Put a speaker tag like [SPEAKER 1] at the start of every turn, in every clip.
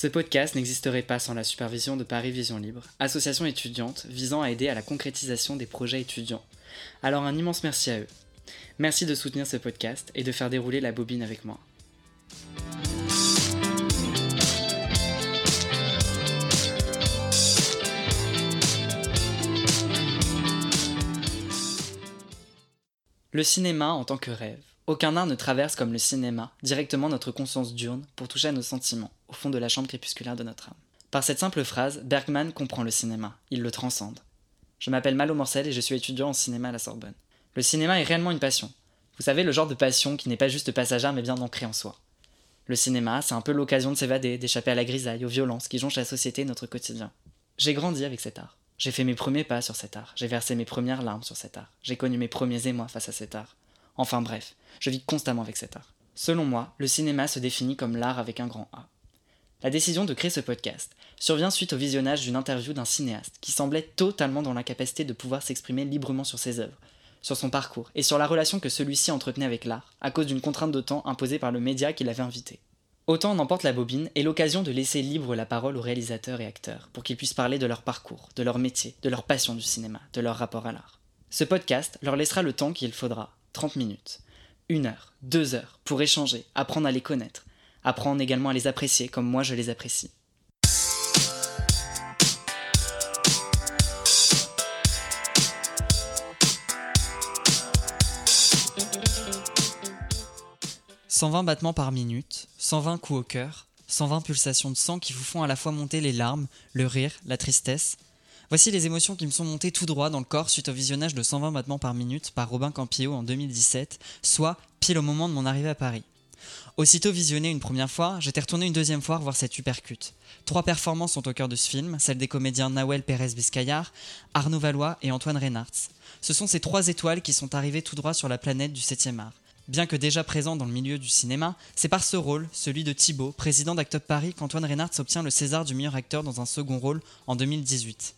[SPEAKER 1] Ce podcast n'existerait pas sans la supervision de Paris Vision Libre, association étudiante visant à aider à la concrétisation des projets étudiants. Alors un immense merci à eux. Merci de soutenir ce podcast et de faire dérouler la bobine avec moi. Le cinéma en tant que rêve. Aucun art ne traverse comme le cinéma directement notre conscience diurne pour toucher à nos sentiments, au fond de la chambre crépusculaire de notre âme. Par cette simple phrase, Bergman comprend le cinéma, il le transcende. Je m'appelle Malo Morcel et je suis étudiant en cinéma à la Sorbonne. Le cinéma est réellement une passion. Vous savez, le genre de passion qui n'est pas juste passagère mais bien ancrée en soi. Le cinéma, c'est un peu l'occasion de s'évader, d'échapper à la grisaille, aux violences qui jonchent la société et notre quotidien. J'ai grandi avec cet art. J'ai fait mes premiers pas sur cet art, j'ai versé mes premières larmes sur cet art, j'ai connu mes premiers émois face à cet art. Enfin bref, je vis constamment avec cet art. Selon moi, le cinéma se définit comme l'art avec un grand A. La décision de créer ce podcast survient suite au visionnage d'une interview d'un cinéaste qui semblait totalement dans l'incapacité de pouvoir s'exprimer librement sur ses œuvres, sur son parcours et sur la relation que celui-ci entretenait avec l'art, à cause d'une contrainte de temps imposée par le média qui l'avait invité. Autant n'emporte la bobine est l'occasion de laisser libre la parole aux réalisateurs et acteurs pour qu'ils puissent parler de leur parcours, de leur métier, de leur passion du cinéma, de leur rapport à l'art. Ce podcast leur laissera le temps qu'il faudra, 30 minutes, une heure, deux heures, pour échanger, apprendre à les connaître, apprendre également à les apprécier comme moi je les apprécie. « 120 battements par minute, 120 coups au cœur, 120 pulsations de sang qui vous font à la fois monter les larmes, le rire, la tristesse, Voici les émotions qui me sont montées tout droit dans le corps suite au visionnage de 120 battements par minute par Robin Campillo en 2017, soit pile au moment de mon arrivée à Paris. Aussitôt visionné une première fois, j'étais retourné une deuxième fois voir cette supercute. Trois performances sont au cœur de ce film, celles des comédiens Nawel Pérez Biscayar, Arnaud Valois et Antoine Reynards. Ce sont ces trois étoiles qui sont arrivées tout droit sur la planète du 7e art. Bien que déjà présent dans le milieu du cinéma, c'est par ce rôle, celui de Thibaut, président d'Actop Paris, qu'Antoine Reynards obtient le César du meilleur acteur dans un second rôle en 2018.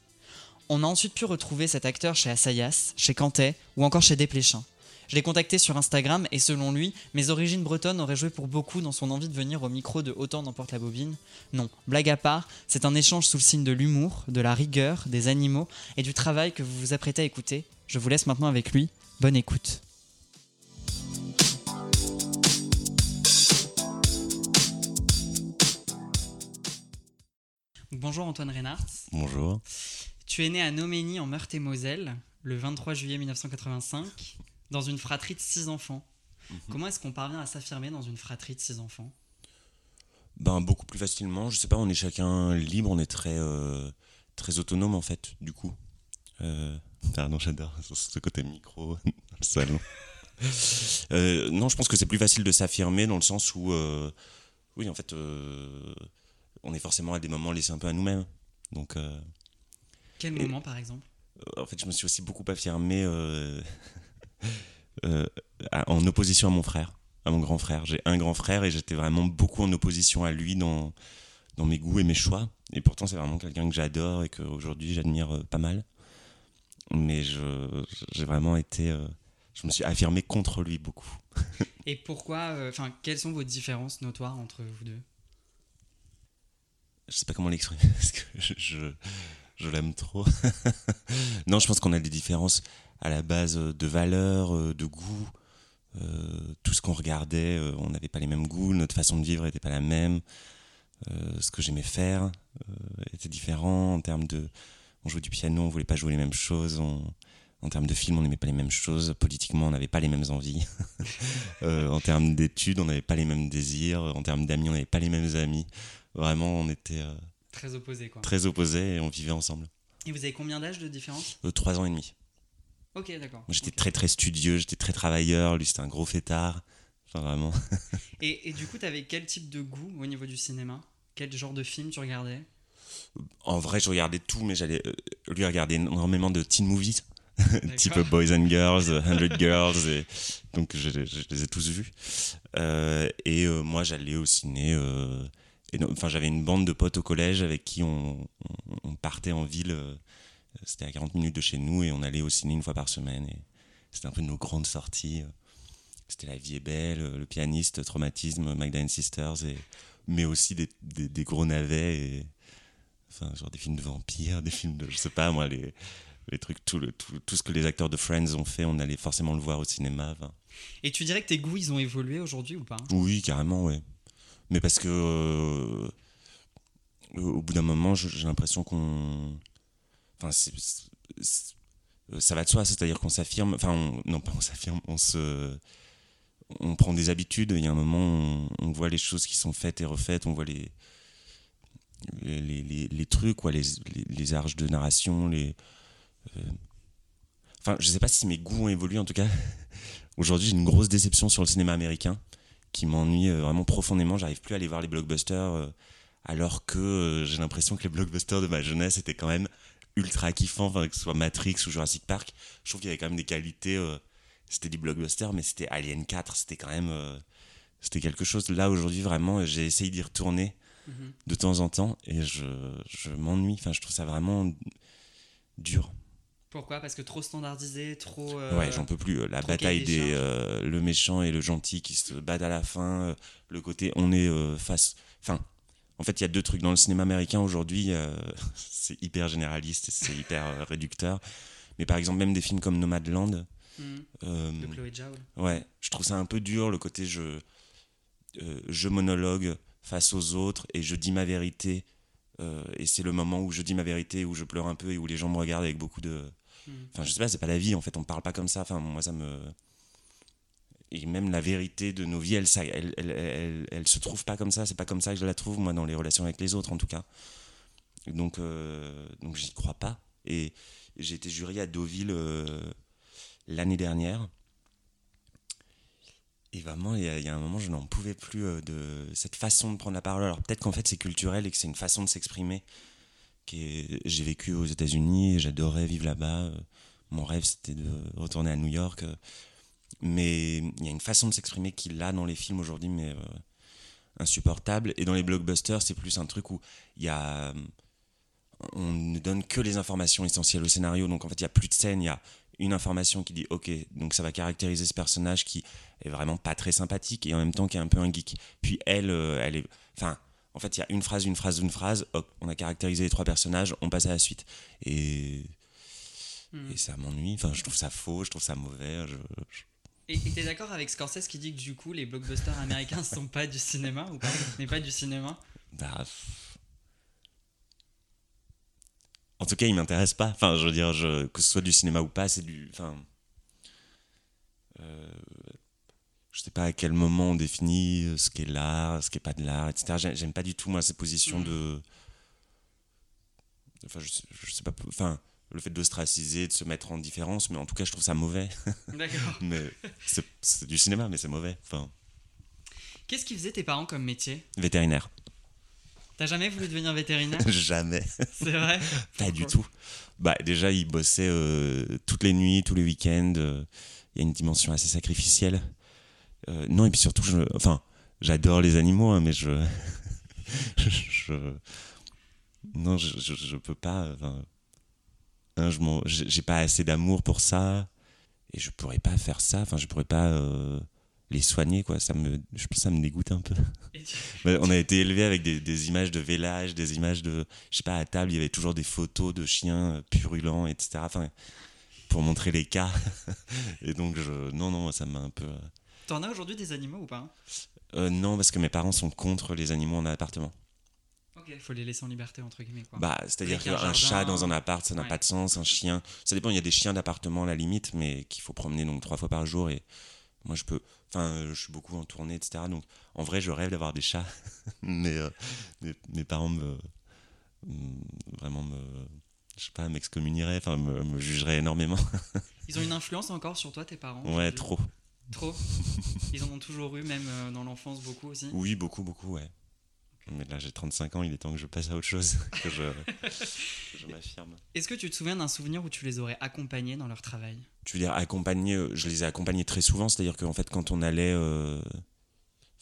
[SPEAKER 1] On a ensuite pu retrouver cet acteur chez Assayas, chez Cantet ou encore chez Desplechin. Je l'ai contacté sur Instagram et selon lui, mes origines bretonnes auraient joué pour beaucoup dans son envie de venir au micro de Autant n'emporte la bobine. Non, blague à part, c'est un échange sous le signe de l'humour, de la rigueur, des animaux et du travail que vous vous apprêtez à écouter. Je vous laisse maintenant avec lui. Bonne écoute. Bonjour Antoine Reynards.
[SPEAKER 2] Bonjour.
[SPEAKER 1] Tu es né à Noménie en Meurthe-et-Moselle le 23 juillet 1985 dans une fratrie de six enfants. Mhm. Comment est-ce qu'on parvient à s'affirmer dans une fratrie de six enfants?
[SPEAKER 2] Ben beaucoup plus facilement. Je sais pas, on est chacun libre, on est très euh, très autonome en fait. Du coup, euh, pardon, j'adore ce côté micro dans le salon. Euh, non, je pense que c'est plus facile de s'affirmer dans le sens où, oui, en fait, on est forcément à des moments laissés un peu à nous-mêmes. Donc
[SPEAKER 1] quel moment, par exemple?
[SPEAKER 2] euh, En fait, je me suis aussi beaucoup affirmé euh, euh, en opposition à mon frère, à mon grand frère. J'ai un grand frère et j'étais vraiment beaucoup en opposition à lui dans, dans mes goûts et mes choix. Et pourtant, c'est vraiment quelqu'un que j'adore et qu'aujourd'hui j'admire pas mal. Mais j'ai vraiment été. je me suis affirmé contre lui beaucoup.
[SPEAKER 1] et pourquoi. Enfin, quelles sont vos différences notoires entre vous deux?
[SPEAKER 2] Je sais pas comment l'exprimer parce que je je l'aime trop. non, je pense qu'on a des différences à la base euh, de valeurs, euh, de goûts. Euh, tout ce qu'on regardait, on n'avait pas les mêmes goûts, notre façon de vivre n'était pas la même. ce que j'aimais faire était différent en termes de. On jouait du piano, on voulait pas jouer les mêmes choses. en termes de film, on n'aimait pas les mêmes choses. Politiquement, on n'avait pas les mêmes envies. en termes d'études, on n'avait pas les mêmes désirs. En termes d'amis, on n'avait pas les mêmes amis. Vraiment, on était
[SPEAKER 1] Très opposés, quoi.
[SPEAKER 2] Très opposés et on vivait ensemble.
[SPEAKER 1] Et vous avez combien d'âge de différence?
[SPEAKER 2] Trois ans et demi.
[SPEAKER 1] Ok, d'accord.
[SPEAKER 2] J'étais très très studieux, j'étais très travailleur, lui c'était un gros fêtard. Enfin, vraiment.
[SPEAKER 1] et, et, du coup, tu avais quel type de goût au niveau du cinéma? Quel genre de film tu regardais?
[SPEAKER 2] En vrai, je regardais tout, mais j'allais euh, lui regarder énormément de teen movies. type Boys and Girls, 100 Girls, et donc je, les ai tous vus. Euh, et moi j'allais au ciné enfin, j'avais une bande de potes au collège avec qui on, partait en ville. C'était à 40 minutes de chez nous et on allait au ciné une fois par semaine. Et c'était un peu nos grandes sorties. C'était La vie est belle, Le pianiste, Traumatisme, Magdalene Sisters et mais aussi des, des, des gros navets, et, enfin, genre des films de vampires, des films de, je sais pas moi, les, les trucs, tout, le, tout, tout ce que les acteurs de Friends ont fait, on allait forcément le voir au cinéma. enfin.
[SPEAKER 1] Et tu dirais que tes goûts, ils ont évolué aujourd'hui ou pas?
[SPEAKER 2] Oui, carrément, ouais. Mais parce que euh, au bout d'un moment, j'ai l'impression qu'on. Enfin, c'est- ça va de soi, c'est-à-dire qu'on s'affirme. Enfin, on- non, pas on s'affirme, on se. On prend des habitudes, il y a un moment, on, on voit les choses qui sont faites et refaites, on voit les. Les, les, trucs, quoi, les, les, arches de narration, les. euh, Enfin, je sais pas si mes goûts ont évolué, en tout cas. Aujourd'hui, j'ai une grosse déception sur le cinéma américain qui m'ennuie euh, vraiment profondément. J'arrive plus à aller voir les blockbusters euh, alors que euh, j'ai l'impression que les blockbusters de ma jeunesse étaient quand même ultra kiffants, enfin, que ce soit Matrix ou Jurassic Park. Je trouve qu'il y avait quand même des qualités. euh, c'était des blockbusters, mais c'était Alien 4, c'était quand même. euh, c'était quelque chose. Là, aujourd'hui, vraiment, j'ai essayé d'y retourner
[SPEAKER 1] Mhm.
[SPEAKER 2] de temps en temps et je, je m'ennuie. Enfin, je trouve ça vraiment dur.
[SPEAKER 1] Pourquoi? Parce que trop standardisé, trop. euh,
[SPEAKER 2] Ouais, j'en peux plus. La bataille
[SPEAKER 1] des
[SPEAKER 2] le méchant et le gentil qui se battent à la fin. le côté on est face. Enfin, en fait, il y a deux trucs dans le cinéma américain aujourd'hui. euh, c'est hyper généraliste, c'est hyper euh, réducteur. Mais par exemple, même des films comme Nomadland. Euh,
[SPEAKER 1] De Chloé Zhao.
[SPEAKER 2] Ouais, je trouve ça un peu dur le côté je, euh, je monologue face aux autres et je dis ma vérité. et c'est le moment où je dis ma vérité, où je pleure un peu et où les gens me regardent avec beaucoup de.
[SPEAKER 1] Mhm.
[SPEAKER 2] Enfin, je sais pas, c'est pas la vie en fait, on parle pas comme ça. Enfin, moi ça me. Et même la vérité de nos vies, elle, elle, se trouve pas comme ça, c'est pas comme ça que je la trouve, moi, dans les relations avec les autres en tout cas. Donc, euh, donc j'y crois pas. Et j'ai été jury à Deauville euh, l'année dernière. Et vraiment, il y, a- un moment, je n'en pouvais plus euh, de cette façon de prendre la parole. Alors peut-être qu'en fait, c'est culturel et que c'est une façon de s'exprimer. J'ai vécu aux États-Unis, j'adorais vivre là-bas. euh, Mon rêve, c'était de retourner à New York. Euh, Mais il y a une façon de s'exprimer qu'il a dans les films aujourd'hui, mais euh, insupportable. Et dans les blockbusters, c'est plus un truc où il y a on ne donne que les informations essentielles au scénario. Donc en fait, il n'y a plus de scène, il y a une information qui dit ok, donc ça va caractériser ce personnage qui est vraiment pas très sympathique et en même temps qui est un peu un geek. Puis elle, euh, elle est. Enfin, en fait, il y a une phrase, une phrase, une phrase. hop, on a caractérisé les trois personnages, on passe à la suite. Et,
[SPEAKER 1] Mhm.
[SPEAKER 2] et ça m'ennuie. Enfin, je trouve ça faux, je trouve ça mauvais. je- je-
[SPEAKER 1] Et t'es d'accord avec Scorsese qui dit que du coup les blockbusters américains sont pas du cinéma ou pas Ce n'est pas du cinéma?
[SPEAKER 2] Bah. En tout cas, il m'intéresse pas. Enfin, je veux dire, je- que ce soit du cinéma ou pas, c'est du. Enfin. euh, je sais pas à quel moment on définit euh, ce qu'est l'art, ce qui est pas de l'art, etc. J'ai- J'aime pas du tout, moi, ces positions
[SPEAKER 1] Mhm.
[SPEAKER 2] de. Enfin, je je sais pas. Enfin, le fait d'ostraciser, de se mettre en différence, mais en tout cas, je trouve ça mauvais.
[SPEAKER 1] D'accord.
[SPEAKER 2] mais c'est du cinéma, mais c'est mauvais. Enfin,
[SPEAKER 1] Qu'est-ce qu'ils faisaient tes parents comme métier?
[SPEAKER 2] Vétérinaire.
[SPEAKER 1] T'as jamais voulu devenir vétérinaire?
[SPEAKER 2] Jamais.
[SPEAKER 1] C'est vrai?
[SPEAKER 2] Pas du tout. Bah, déjà, il bossait euh, toutes les nuits, tous les week-ends. euh, Il y a une dimension assez sacrificielle. Euh, non, et puis surtout, je, enfin, j'adore les animaux, hein, mais je, je- non, je, je, je peux pas. enfin, hein, je j'ai pas assez d'amour pour ça, et je pourrais pas faire ça. Enfin, je pourrais pas euh, les soigner, quoi. Ça me, je pense, que ça me dégoûte un peu. On a été élevé avec des, des images de vélage, des images de. Je sais pas, à table, il y avait toujours des photos de chiens euh, purulents, etc. Enfin, pour montrer les cas. Et donc, je, non, non, ça m'a un peu. euh,
[SPEAKER 1] T'en as aujourd'hui des animaux ou pas?
[SPEAKER 2] Euh, non, parce que mes parents sont contre les animaux en appartement.
[SPEAKER 1] Ok, faut les laisser en liberté entre guillemets quoi.
[SPEAKER 2] Bah, c'est-à-dire qu'un
[SPEAKER 1] jardin,
[SPEAKER 2] chat dans un appart, ça n'a
[SPEAKER 1] ouais.
[SPEAKER 2] pas de sens. Un chien, ça dépend. Il y a des chiens d'appartement à la limite, mais qu'il faut promener donc trois fois par jour. Et moi, je peux. Enfin, je suis beaucoup en tournée, etc. Donc, en vrai, je rêve d'avoir des chats, mais euh, mes, mes parents me me- vraiment me je sais pas m'excommunieraient, enfin me, me jugeraient énormément.
[SPEAKER 1] Ils ont une influence encore sur toi tes parents
[SPEAKER 2] Ouais, trop.
[SPEAKER 1] Trop Ils en ont toujours eu même euh, dans l'enfance beaucoup aussi
[SPEAKER 2] Oui, beaucoup, beaucoup, ouais. Mais là, j'ai 35 ans, il est temps que je passe à autre chose, que je, m'affirme.
[SPEAKER 1] Est-ce que tu te souviens d'un souvenir où tu les aurais accompagnés dans leur travail?
[SPEAKER 2] Tu veux dire accompagner euh, Je les ai accompagnés très souvent, c'est-à-dire qu'en fait, quand on allait. euh,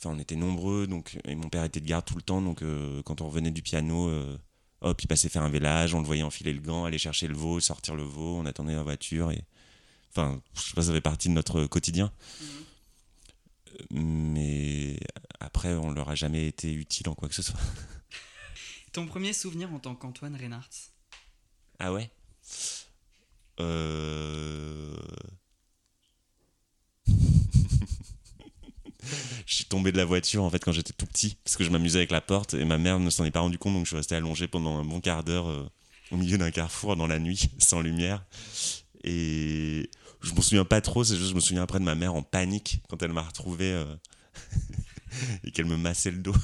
[SPEAKER 2] Enfin, on était nombreux, donc, et mon père était de garde tout le temps, donc euh, quand on revenait du piano, euh, hop, il passait faire un vélage, on le voyait enfiler le gant, aller chercher le veau, sortir le veau, on attendait la voiture, et. Enfin, je sais pas, ça fait partie de notre quotidien. Mais après, on leur a jamais été utile en quoi que ce soit.
[SPEAKER 1] Ton premier souvenir en tant qu'Antoine Reynards
[SPEAKER 2] Ah ouais? Euh... je suis tombé de la voiture en fait quand j'étais tout petit parce que je m'amusais avec la porte et ma mère ne s'en est pas rendu compte donc je suis resté allongé pendant un bon quart d'heure euh, au milieu d'un carrefour dans la nuit sans lumière. Et je me souviens pas trop c'est juste je me souviens après de ma mère en panique quand elle m'a retrouvé euh, et qu'elle me massait le dos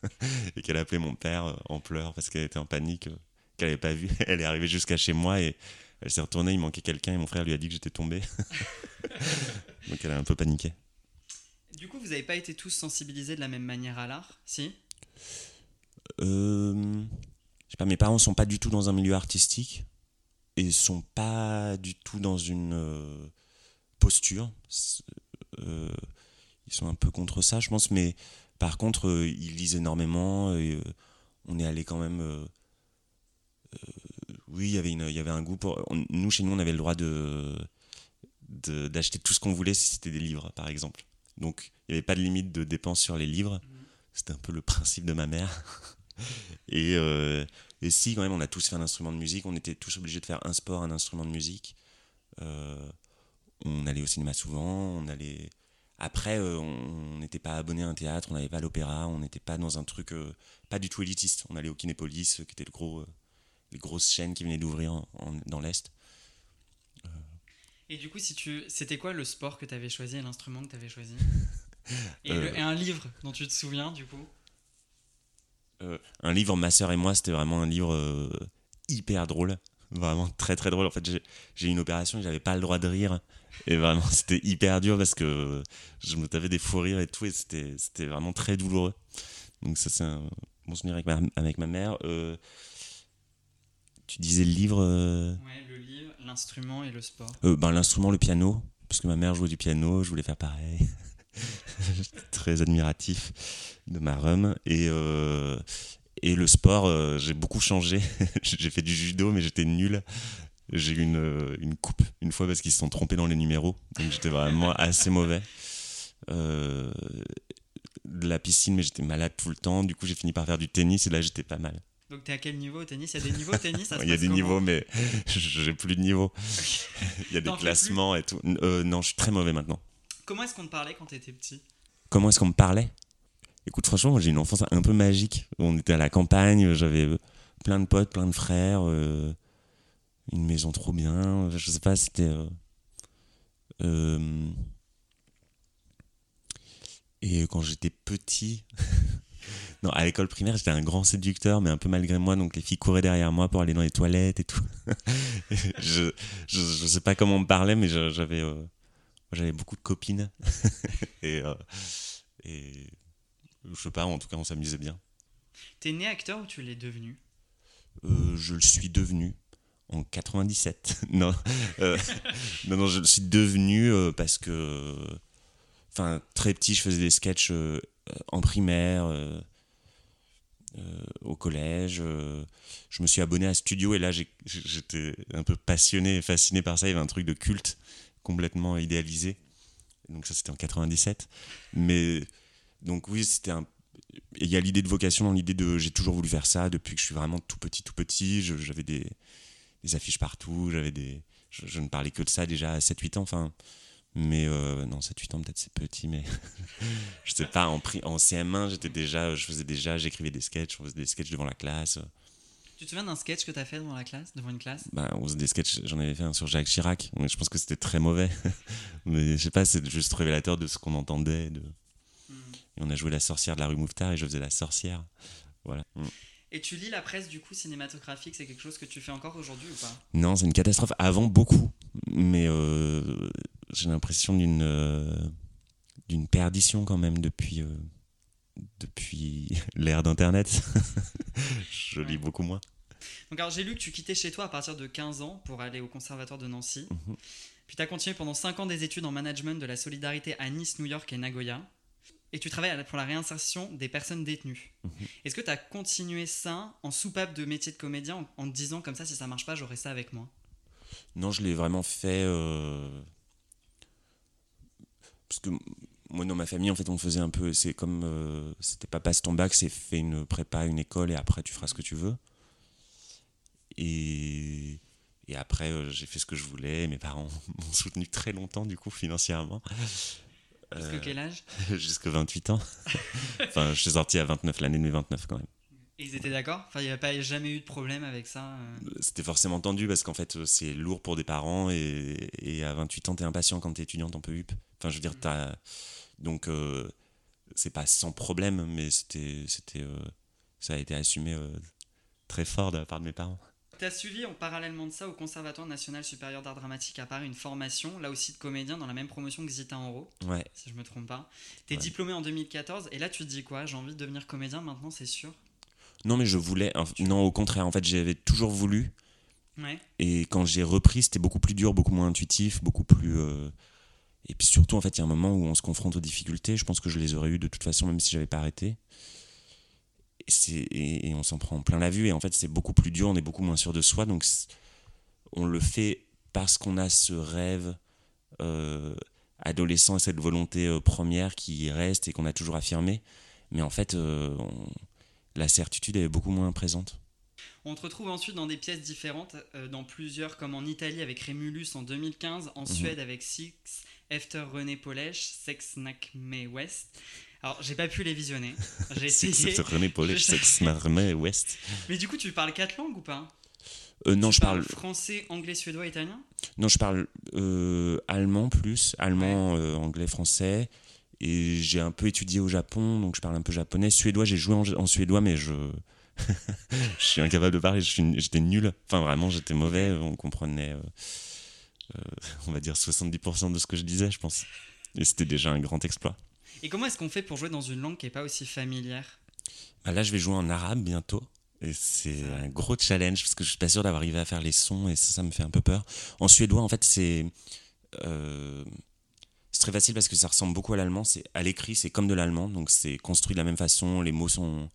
[SPEAKER 2] et qu'elle appelait mon père euh, en pleurs parce qu'elle était en panique qu'elle avait pas vu. Elle est arrivée jusqu'à chez moi et elle s'est retournée il manquait quelqu'un et mon frère lui a dit que j'étais tombé. Donc elle a un peu paniqué.
[SPEAKER 1] Du coup, vous n'avez pas été tous sensibilisés de la même manière à l'art, si?
[SPEAKER 2] Euh, Je sais pas, mes parents sont pas du tout dans un milieu artistique et sont pas du tout dans une euh, posture. Euh, ils sont un peu contre ça, je pense, mais par contre, euh, ils lisent énormément et on est allé quand même. oui, il y avait il y avait un goût pour. nous, chez nous, on avait le droit de d'acheter tout ce qu'on voulait si c'était des livres, par exemple. Donc, il n'y avait pas de limite de dépenses sur les livres. C'était un peu le principe de ma mère. Euh, et, si, quand même, on a tous fait un instrument de musique, on était tous obligés de faire un sport, un instrument de musique. Euh, on allait au cinéma souvent, on allait. Après, euh, on n'était pas abonné à un théâtre, on n'allait pas à l'opéra, on n'était pas dans un truc pas du tout élitiste. On allait au Kinépolis, qui était le gros, les grosses chaînes qui venaient d'ouvrir dans l'Est.
[SPEAKER 1] Et du coup, si tu... c'était quoi le sport que tu avais choisi et l'instrument que tu avais choisi euh. et, un livre dont tu te souviens, du coup?
[SPEAKER 2] euh, Un livre, ma sœur et moi, c'était vraiment un livre euh, hyper drôle. Vraiment très très drôle. En fait, j'ai eu une opération et j'avais pas le droit de rire. Et vraiment, c'était hyper dur parce que je me tapais des fous rires et tout. Et c'était vraiment très douloureux. Donc, ça, c'est un bon souvenir avec ma, avec ma mère. tu disais le livre.
[SPEAKER 1] Ouais, le livre L'instrument et le sport
[SPEAKER 2] euh, ben, L'instrument, le piano, parce que ma mère jouait du piano, je voulais faire pareil. très admiratif de ma rhum. Et, euh, et le sport, euh, j'ai beaucoup changé. j'ai fait du judo, mais j'étais nul. J'ai eu une, une, coupe une fois parce qu'ils se sont trompés dans les numéros. Donc j'étais vraiment assez mauvais. de la piscine, mais j'étais malade tout le temps. Du coup, j'ai fini par faire du tennis et là, j'étais pas mal.
[SPEAKER 1] Donc tu es à quel niveau au tennis? Il y a des niveaux au tennis?
[SPEAKER 2] Il y a des niveaux, mais j'ai plus de niveau. Il y a des classements et tout. Euh, non, je suis très mauvais maintenant.
[SPEAKER 1] Comment est-ce qu'on te parlait quand tu étais petit?
[SPEAKER 2] Comment est-ce qu'on me parlait? Écoute, franchement, j'ai une enfance un peu magique. On était à la campagne, j'avais euh, plein de potes, plein de frères, euh, une maison trop bien. Je sais pas, c'était. et quand j'étais petit, Non, à l'école primaire, j'étais un grand séducteur, mais un peu malgré moi, donc les filles couraient derrière moi pour aller dans les toilettes et tout. je, je, je, sais pas comment on me parlait, mais j'avais euh, j'avais beaucoup de copines. et, euh, et je sais pas, en tout cas, on s'amusait bien.
[SPEAKER 1] T'es né acteur ou tu l'es devenu?
[SPEAKER 2] Euh, Je le suis devenu en 97. non, non, non, je le suis devenu parce que, enfin, très petit, je faisais des sketchs en primaire, euh, au collège. Euh, je me suis abonné à Studio et là j'étais un peu passionné et fasciné par ça. Il y avait un truc de culte complètement idéalisé. Donc ça c'était en 97. Mais donc oui, c'était un il y a l'idée de vocation dans l'idée de j'ai toujours voulu faire ça depuis que je suis vraiment tout petit tout petit j'avais des, affiches partout j'avais des je, je, ne parlais que de ça déjà à 7 8 ans enfin mais euh, non, 7-8 ans, peut-être c'est petit, mais je sais pas, en, en CM1, j'étais déjà, je faisais déjà, j'écrivais des sketchs, on faisait des sketchs devant la classe.
[SPEAKER 1] Tu te souviens d'un sketch que tu as fait devant la classe, devant une classe?
[SPEAKER 2] Bah, on faisait des sketchs, j'en avais fait un sur Jacques Chirac, mais je pense que c'était très mauvais. mais je sais pas, c'est juste révélateur de ce qu'on entendait. De... Hmm. Et on a joué la sorcière de la rue Mouffetard et je faisais la sorcière. Voilà. Hmm.
[SPEAKER 1] Et tu lis la presse du coup cinématographique, c'est quelque chose que tu fais encore aujourd'hui ou pas?
[SPEAKER 2] Non, c'est une catastrophe. Avant, beaucoup. Mais euh, j'ai l'impression d'une euh, d'une perdition quand même depuis, euh, depuis l'ère d'Internet. Je lis beaucoup moins.
[SPEAKER 1] Donc alors j'ai lu que tu quittais chez toi à partir de 15 ans pour aller au conservatoire de Nancy. Mhm. Puis tu as continué pendant 5 ans des études en management de la solidarité à Nice, New York et Nagoya. Et tu travailles pour la réinsertion des personnes détenues. Mhm. Est-ce que tu as continué ça en soupape de métier de comédien en, te disant comme ça si ça marche pas j'aurai ça avec moi?
[SPEAKER 2] Non, je l'ai vraiment fait... Euh, parce que moi, dans ma famille, en fait, on faisait un peu. C'est comme. euh, C'était pas passe ton bac, c'est fais une prépa, une école et après tu feras ce que tu veux. Et, et après, euh, j'ai fait ce que je voulais. Mes parents m'ont soutenu très longtemps, du coup, financièrement.
[SPEAKER 1] Jusque
[SPEAKER 2] Euh,
[SPEAKER 1] quel âge?
[SPEAKER 2] Jusqu'à 28 ans. enfin, je suis sorti à 29, l'année de mes 29 quand même.
[SPEAKER 1] Et ils étaient d'accord? Enfin, il n'y a pas jamais eu de problème avec ça
[SPEAKER 2] C'était forcément tendu parce qu'en fait, c'est lourd pour des parents et, et à 28 ans, t'es impatient quand t'es étudiant, t'en peux hup. Enfin, je veux dire, t'as. Donc, euh, c'est pas sans problème, mais c'était. c'était euh, ça a été assumé euh, très fort de la part de mes parents.
[SPEAKER 1] Tu as suivi en parallèlement de ça au Conservatoire national supérieur d'art dramatique à Paris une formation, là aussi de comédien, dans la même promotion que Zita Enro,
[SPEAKER 2] Ouais.
[SPEAKER 1] si je me trompe pas. Tu es
[SPEAKER 2] Ouais.
[SPEAKER 1] diplômé en 2014 et là tu te dis quoi? J'ai envie de devenir comédien maintenant, c'est sûr?
[SPEAKER 2] Non, mais je voulais. Non, au contraire, en fait, j'avais toujours voulu.
[SPEAKER 1] Ouais.
[SPEAKER 2] Et quand j'ai repris, c'était beaucoup plus dur, beaucoup moins intuitif, beaucoup plus. euh, Et puis surtout, en fait, il y a un moment où on se confronte aux difficultés. Je pense que je les aurais eues de toute façon, même si j'avais pas arrêté. Et, et, et on s'en prend plein la vue. Et en fait, c'est beaucoup plus dur, on est beaucoup moins sûr de soi. Donc, on le fait parce qu'on a ce rêve euh, adolescent et cette volonté euh, première qui reste et qu'on a toujours affirmé. Mais en fait, euh, on- la certitude est beaucoup moins présente.
[SPEAKER 1] On te retrouve ensuite dans des pièces différentes, dans plusieurs, comme en Italie avec Rémulus en 2015, en Suède avec Six, Efter René Polèche, Sex Snack May West. Alors, j'ai pas pu les visionner. J'ai essayé.
[SPEAKER 2] c'est René
[SPEAKER 1] Je-
[SPEAKER 2] Sex Marmé West.
[SPEAKER 1] Mais du coup, tu parles quatre langues ou pas?
[SPEAKER 2] Euh, non,
[SPEAKER 1] Tu
[SPEAKER 2] je parle,
[SPEAKER 1] français, anglais, suédois, italien?
[SPEAKER 2] Non, je parle euh, allemand plus, allemand, euh, anglais, français. Et j'ai un peu étudié au Japon, donc je parle un peu japonais. Suédois, j'ai joué en, en suédois, mais je, je suis incapable de parler. J'étais nul. Enfin, vraiment, j'étais mauvais. On comprenait, euh, on va dire, 70% de ce que je disais, je pense. Et c'était déjà un grand exploit.
[SPEAKER 1] Et comment est-ce qu'on fait pour jouer dans une langue qui est pas aussi familière?
[SPEAKER 2] Bah là, je vais jouer en arabe bientôt. Et c'est un gros challenge parce que je suis pas sûr d'avoir arrivé à faire les sons et ça, ça me fait un peu peur. En suédois, en fait, c'est euh, c'est très facile parce que ça ressemble beaucoup à l'allemand. C'est à l'écrit, c'est comme de l'allemand, donc c'est construit de la même façon. Les mots sont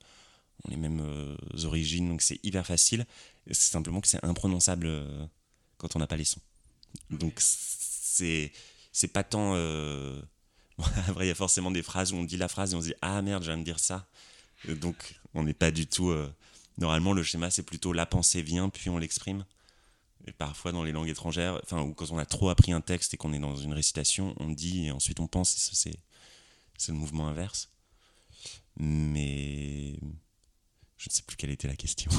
[SPEAKER 2] ont les mêmes euh, origines, donc c'est hyper facile. C'est simplement que c'est imprononçable euh, quand on n'a pas les sons. Donc c'est c'est pas tant. euh, après, il y a forcément des phrases où on dit la phrase et on se dit ah merde, je viens de dire ça. Et donc on n'est pas du tout. euh, Normalement, le schéma, c'est plutôt la pensée vient, puis on l'exprime. Et parfois, dans les langues étrangères, enfin, ou quand on a trop appris un texte et qu'on est dans une récitation, on dit et ensuite on pense, c'est, c'est le mouvement inverse. Mais je ne sais plus quelle était la question.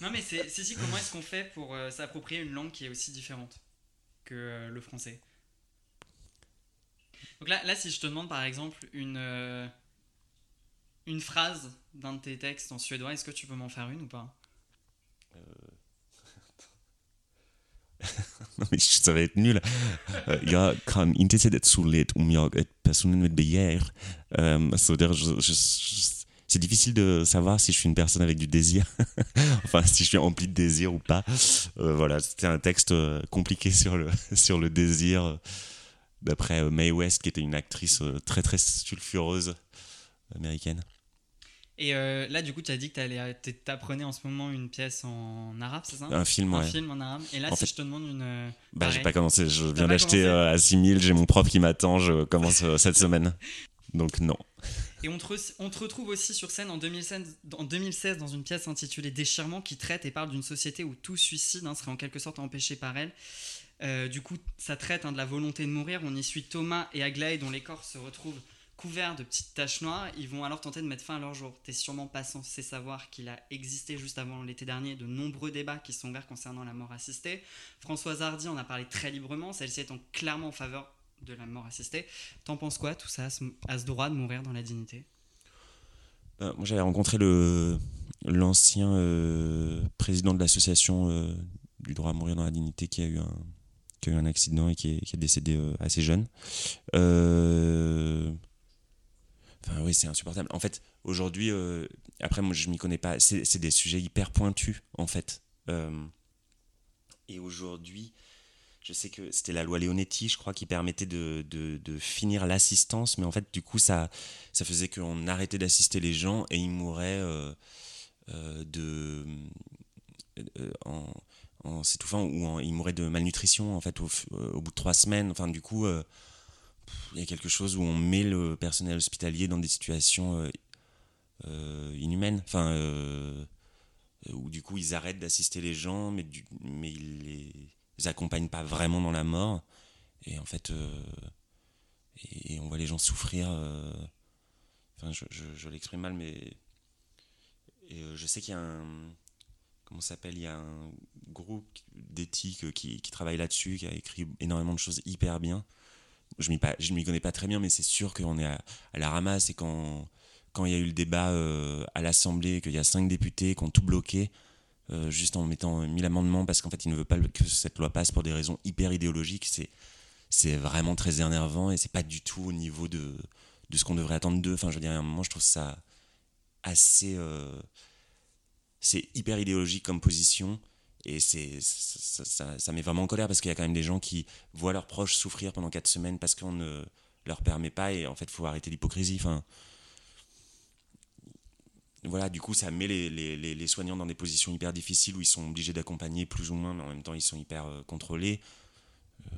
[SPEAKER 1] Non, mais c'est si, si, comment est-ce qu'on fait pour euh, s'approprier une langue qui est aussi différente? Que euh, le français Donc là, là, si je te demande par exemple une, euh, une phrase d'un de tes textes en suédois, est-ce que tu peux m'en faire une ou pas?
[SPEAKER 2] Mais ça va être nul. Euh, Jag kan inte se det soligt om jag är personen med begär. Euh, c'est-à-dire, je- je- je- c'est difficile de savoir si je suis une personne avec du désir. enfin, si je suis rempli de désir ou pas. Euh, voilà, c'était un texte euh, compliqué sur le, sur le désir. euh, D'après Mae West, qui était une actrice très très sulfureuse américaine.
[SPEAKER 1] Et euh, là, du coup, tu as dit que t'allais- t'- t'apprenais en ce moment une pièce en arabe, c'est ça?
[SPEAKER 2] Un film,
[SPEAKER 1] Un
[SPEAKER 2] ouais.
[SPEAKER 1] film en arabe. Et là,
[SPEAKER 2] En
[SPEAKER 1] si
[SPEAKER 2] fait-
[SPEAKER 1] je te demande une.
[SPEAKER 2] Bah, j'ai pas commencé, je viens d'acheter à 6000, j'ai mon prof qui m'attend, je commence cette semaine. Donc non.
[SPEAKER 1] Et on te, retrouve aussi sur scène en 2016, en 2016 dans une pièce intitulée Déchirement qui traite et parle d'une société où tout suicide hein, serait en quelque sorte empêché par elle. Euh, du coup, ça traite hein, de la volonté de mourir. On y suit Thomas et Aglaé dont les corps se retrouvent couverts de petites taches noires. Ils vont alors tenter de mettre fin à leur jour. T'es sûrement pas censé savoir qu'il a existé juste avant l'été dernier de nombreux débats qui sont ouverts concernant la mort assistée. Françoise Hardy en a parlé très librement, celle-ci étant clairement en faveur de la mort assistée. T'en penses quoi, tout ça, à ce, droit de mourir dans la dignité?
[SPEAKER 2] Euh, moi, j'avais rencontré le l'ancien euh, président de l'association euh, du droit à mourir dans la dignité qui a eu un, qui a eu un accident et qui est, qui est décédé assez jeune. Enfin, oui, c'est insupportable. En fait, aujourd'hui, après, moi, je m'y connais pas. C'est des sujets hyper pointus, en fait. Et aujourd'hui, je sais que c'était la loi Leonetti, je crois, qui permettait de, finir l'assistance, mais en fait, du coup, ça, ça faisait qu'on arrêtait d'assister les gens et ils mouraient euh, euh, de, euh, en, en s'étouffant ou en, ils mouraient de malnutrition, en fait, au, euh, bout de trois semaines. Enfin, du coup, il y a quelque chose où on met le personnel hospitalier dans des situations inhumaines. Enfin, où du coup ils arrêtent d'assister les gens, mais, du, mais ils les accompagnent pas vraiment dans la mort. Et en fait, et, on voit les gens souffrir. Enfin, je, l'exprime mal, mais et je sais qu'il y a un comment s'appelle Il y a un groupe d'éthique qui, travaille là-dessus, qui a écrit énormément de choses hyper bien. Je ne m'y connais pas très bien, mais c'est sûr qu'on est à, la ramasse et quand, quand il y a eu le débat euh, à l'Assemblée, qu'il y a cinq députés qui ont tout bloqué, euh, juste en mettant mille amendements parce qu'en fait ils ne veulent pas que cette loi passe pour des raisons hyper idéologiques, c'est, c'est vraiment très énervant et c'est pas du tout au niveau de, de ce qu'on devrait attendre d'eux. Enfin, je veux dire, à un moment, je trouve ça assez. Euh, c'est hyper idéologique comme position. Et c'est, ça, ça, met vraiment en colère parce qu'il y a quand même des gens qui voient leurs proches souffrir pendant 4 semaines parce qu'on ne leur permet pas. Et en fait, il faut arrêter l'hypocrisie. Enfin, voilà, du coup, ça met les, les, les, soignants dans des positions hyper difficiles où ils sont obligés d'accompagner plus ou moins, mais en même temps, ils sont hyper euh, contrôlés. Euh,